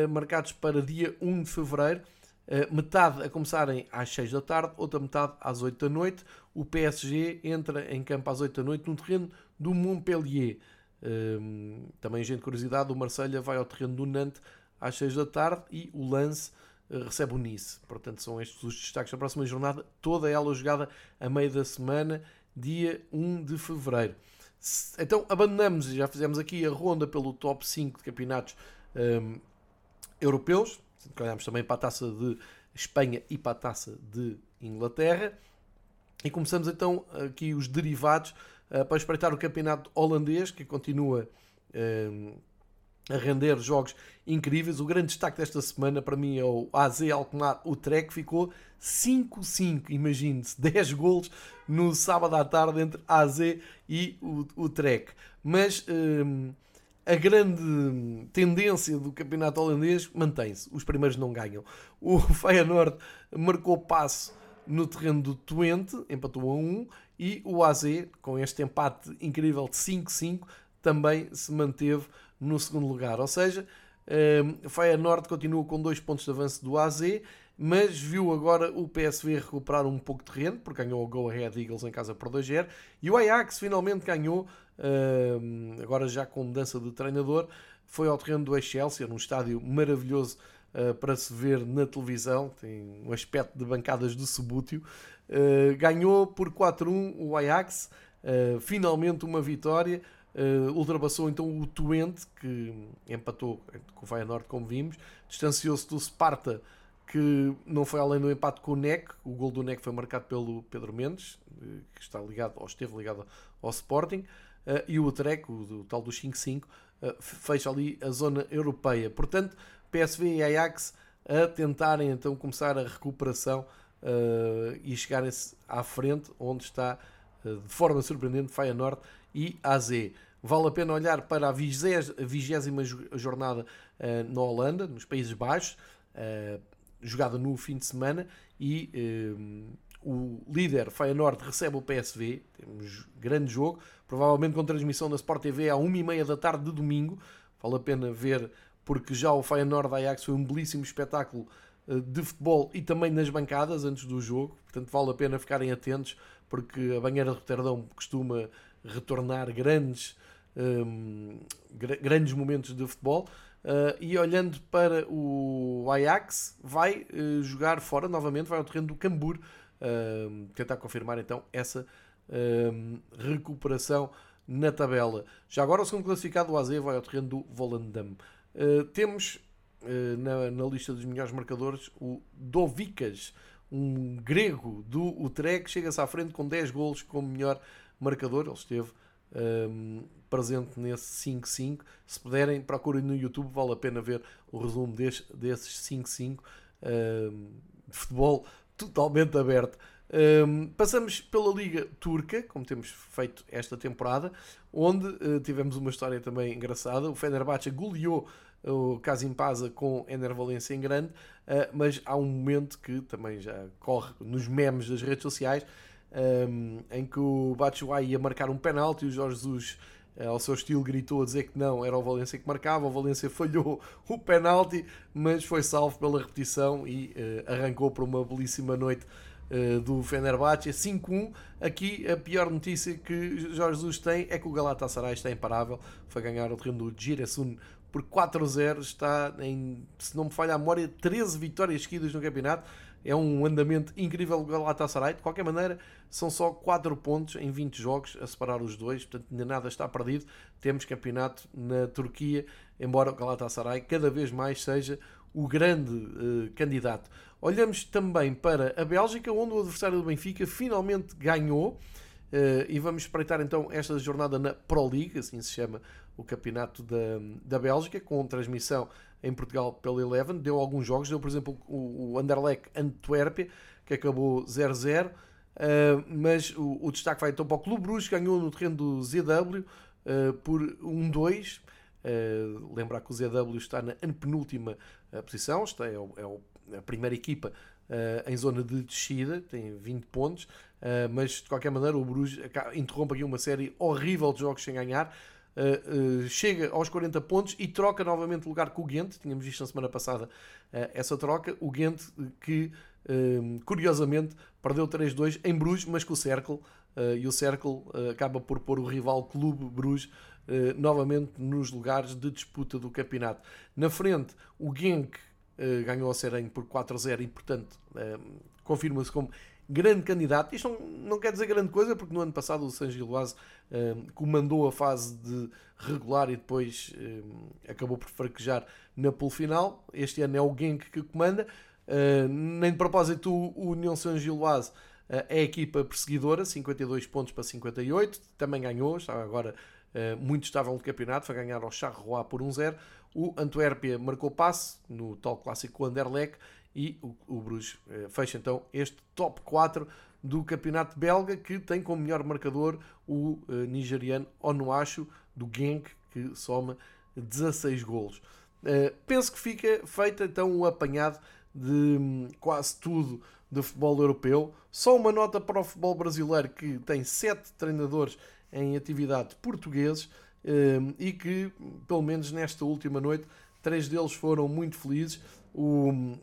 A: marcados para dia 1 de fevereiro. Uh, metade a começarem às 6 da tarde, outra metade às 8 da noite. O PSG entra em campo às 8 da noite no terreno do Montpellier. Um, também, gente, curiosidade: o Marselha vai ao terreno do Nantes às 6 da tarde e o Lance eh, recebe o Nice. Portanto, são estes os destaques da próxima jornada, toda ela jogada a meio da semana, dia 1 de fevereiro. Então, abandonamos, já fizemos aqui a ronda pelo top 5 de campeonatos um, europeus, olhamos também para a taça de Espanha e para a taça de Inglaterra. E começamos então aqui os derivados uh, para espreitar o campeonato holandês, que continua. Ehm, a render jogos incríveis. O grande destaque desta semana para mim é o AZ Alkmaar Utrecht, ficou 5-5, imagine-se, 10 golos no sábado à tarde entre AZ e o Utrecht. Mas hum, a grande tendência do campeonato holandês mantém-se, os primeiros não ganham. O Feyenoord marcou passo no terreno do Twente, empatou a 1, e o AZ, com este empate incrível de 5-5, também se manteve no segundo lugar. Ou seja, um, Feyenoord continua com dois pontos de avanço do AZ, mas viu agora o PSV recuperar um pouco de terreno, porque ganhou o Go Ahead Eagles em casa por 2-0, e o Ajax finalmente ganhou, agora já com mudança de treinador, foi ao terreno do Chelsea, num estádio maravilhoso uh, para se ver na televisão, tem um aspecto de bancadas de subútil, uh, ganhou por 4-1 o Ajax, uh, finalmente uma vitória, Uh, ultrapassou então o Twente, que empatou com o Feyenoord, como vimos, distanciou-se do Sparta, que não foi além do empate com o NEC. O gol do NEC foi marcado pelo Pedro Mendes, eh, que está ligado, ou esteve ligado ao Sporting, e o Utrecht, o, tal do 5-5, uh, fecha ali a zona europeia. Portanto, PSV e Ajax a tentarem então começar a recuperação e chegarem-se à frente, onde está de forma surpreendente Feyenoord e AZ. Vale a pena olhar para a vigésima jornada na Holanda, nos Países Baixos, jogada no fim de semana, e o líder Feyenoord recebe o PSV, temos grande jogo, provavelmente com transmissão na Sport TV à 1h30 da tarde de domingo, vale a pena ver, porque já o Feyenoord Ajax foi um belíssimo espetáculo de futebol e também nas bancadas antes do jogo, portanto vale a pena ficarem atentos porque a banheira de Roterdão costuma retornar grandes, um, grandes momentos de futebol. Uh, e olhando para o Ajax, vai uh, jogar fora novamente, vai ao terreno do Cambur, uh, tentar confirmar então essa recuperação na tabela. Já agora o segundo classificado, o AZ, vai ao terreno do Volendam. temos na, na, lista dos melhores marcadores o Dovikas, um grego do Utrecht, chega-se à frente com 10 golos como melhor marcador. Ele esteve um, presente nesse 5-5. Se puderem, procurem no YouTube, vale a pena ver o resumo desse, desses 5-5 um, de futebol totalmente aberto. Um, passamos pela Liga Turca, como temos feito esta temporada, onde uh, tivemos uma história também engraçada. O Fenerbahçe goleou o Casimpasa com Ener Valência em grande, uh, mas há um momento que também já corre nos memes das redes sociais, um, em que o Batshuayi ia marcar um penalti e o Jorge Jesus ao seu estilo gritou a dizer que não, era o Valência que marcava, o Valência falhou o penalti, mas foi salvo pela repetição e uh, arrancou para uma belíssima noite uh, do Fenerbahçe, 5-1. Aqui a pior notícia que Jorge Jesus tem é que o Galatasaray está imparável, foi ganhar o terreno do Giresun por 4-0, está em, se não me falha a memória, 13 vitórias seguidas no campeonato é um andamento incrível do Galatasaray. De qualquer maneira, são só 4 pontos em 20 jogos a separar os dois, portanto, ainda nada está perdido. Temos campeonato na Turquia, embora o Galatasaray cada vez mais seja o grande uh, candidato. Olhamos também para a Bélgica, onde o adversário do Benfica finalmente ganhou. Uh, e vamos espreitar então esta jornada na Pro League, assim se chama o campeonato da, da Bélgica, com transmissão em Portugal pela Eleven. Deu alguns jogos, deu por exemplo o, Anderlecht Antwerpia, que acabou 0-0. Uh, eh, mas o, o, destaque vai então para o Clube Bruges, ganhou no terreno do ZW uh, por 1-2. Uh, lembrar que o ZW está na penúltima posição, está, é, o, é a primeira equipa uh, em zona de descida, tem 20 pontos, uh, mas de qualquer maneira o Bruges interrompe aqui uma série horrível de jogos sem ganhar. Uh, chega aos 40 pontos e troca novamente lugar com o Ghent. Tínhamos visto na semana passada essa troca. O Ghent que, curiosamente, perdeu 3-2 em Bruges, mas com o Cercle. e o Cercle acaba por pôr o rival Clube Bruges novamente nos lugares de disputa do campeonato. Na frente, o Genk ganhou a Serenho por 4-0 e, portanto, uh, confirma-se como grande candidato. Isto não, não, quer dizer grande coisa, porque no ano passado o San Giloase uh, comandou a fase de regular e depois acabou por fraquejar na pool final. Este ano é o Genk que comanda. nem de propósito, o União San Giloase é a equipa perseguidora, 52 pontos para 58, também ganhou, está agora muito estável no campeonato, foi ganhar ao Charleroi por 1-0. O Antuérpia marcou passe no tal clássico Anderlecht e o, o Bruges fecha então este top 4 do campeonato belga que tem como melhor marcador o nigeriano Onuachu do Genk que soma 16 golos. penso que fica feito então o apanhado de hum, quase tudo do futebol europeu. Só uma nota para o futebol brasileiro que tem sete treinadores em atividade portugueses e que, pelo menos nesta última noite, três deles foram muito felizes. O,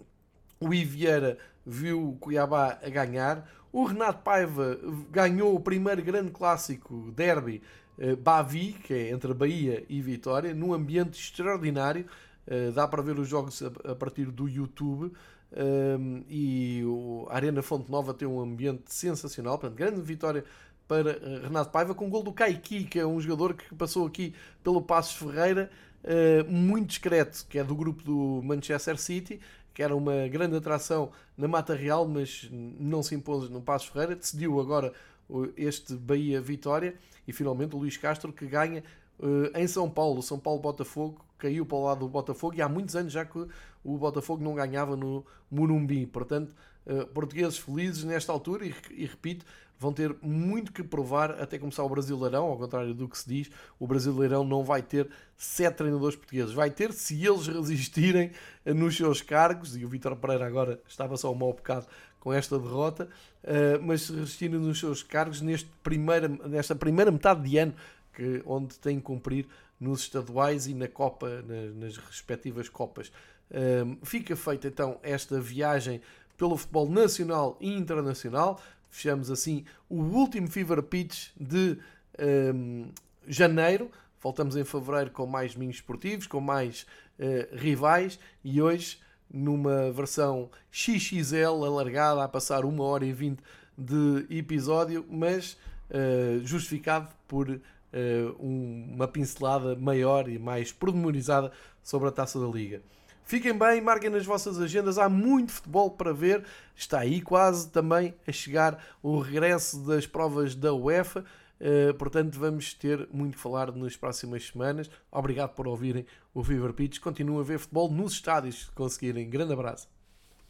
A: o Ivieira viu o Cuiabá a ganhar. O Renato Paiva ganhou o primeiro grande clássico derby eh, Bavi, que é entre Bahia e Vitória, num ambiente extraordinário. Uh, dá para ver os jogos a, a partir do YouTube um, e o Arena Fonte Nova tem um ambiente sensacional, portanto, grande vitória para uh, Renato Paiva com o gol do Kaiki, que é um jogador que passou aqui pelo Passos Ferreira, uh, muito discreto, que é do grupo do Manchester City, que era uma grande atração na Mata Real, mas não se impôs no Passos Ferreira, decidiu agora este Bahia Vitória e finalmente o Luís Castro que ganha uh, em São Paulo, São Paulo Botafogo caiu para o lado do Botafogo e há muitos anos já que o Botafogo não ganhava no Morumbi. Portanto, portugueses felizes nesta altura e, repito, vão ter muito que provar até começar o Brasileirão, ao contrário do que se diz, o Brasileirão não vai ter sete treinadores portugueses. Vai ter se eles resistirem nos seus cargos, e o Vitor Pereira agora estava só um mau bocado com esta derrota, uh, mas se resistirem nos seus cargos neste primeira, nesta primeira metade de ano que, onde tem que cumprir nos estaduais e na Copa, nas, nas respectivas Copas. Um, fica feita então esta viagem pelo futebol nacional e internacional. Fechamos assim o último Fever Pitch de um, janeiro. Voltamos em fevereiro com mais domingos esportivos, com mais uh, rivais e hoje numa versão XXL alargada a passar uma hora e vinte de episódio, mas uh, justificado por uh, uma pincelada maior e mais pormenorizada sobre a taça da Liga. Fiquem bem, marquem nas vossas agendas, há muito futebol para ver. Está aí quase também a chegar o regresso das provas da UEFA. Uh, portanto, vamos ter muito que falar nas próximas semanas. Obrigado por ouvirem o Fever Pitch. Continuem a ver futebol nos estádios, se conseguirem. Grande abraço.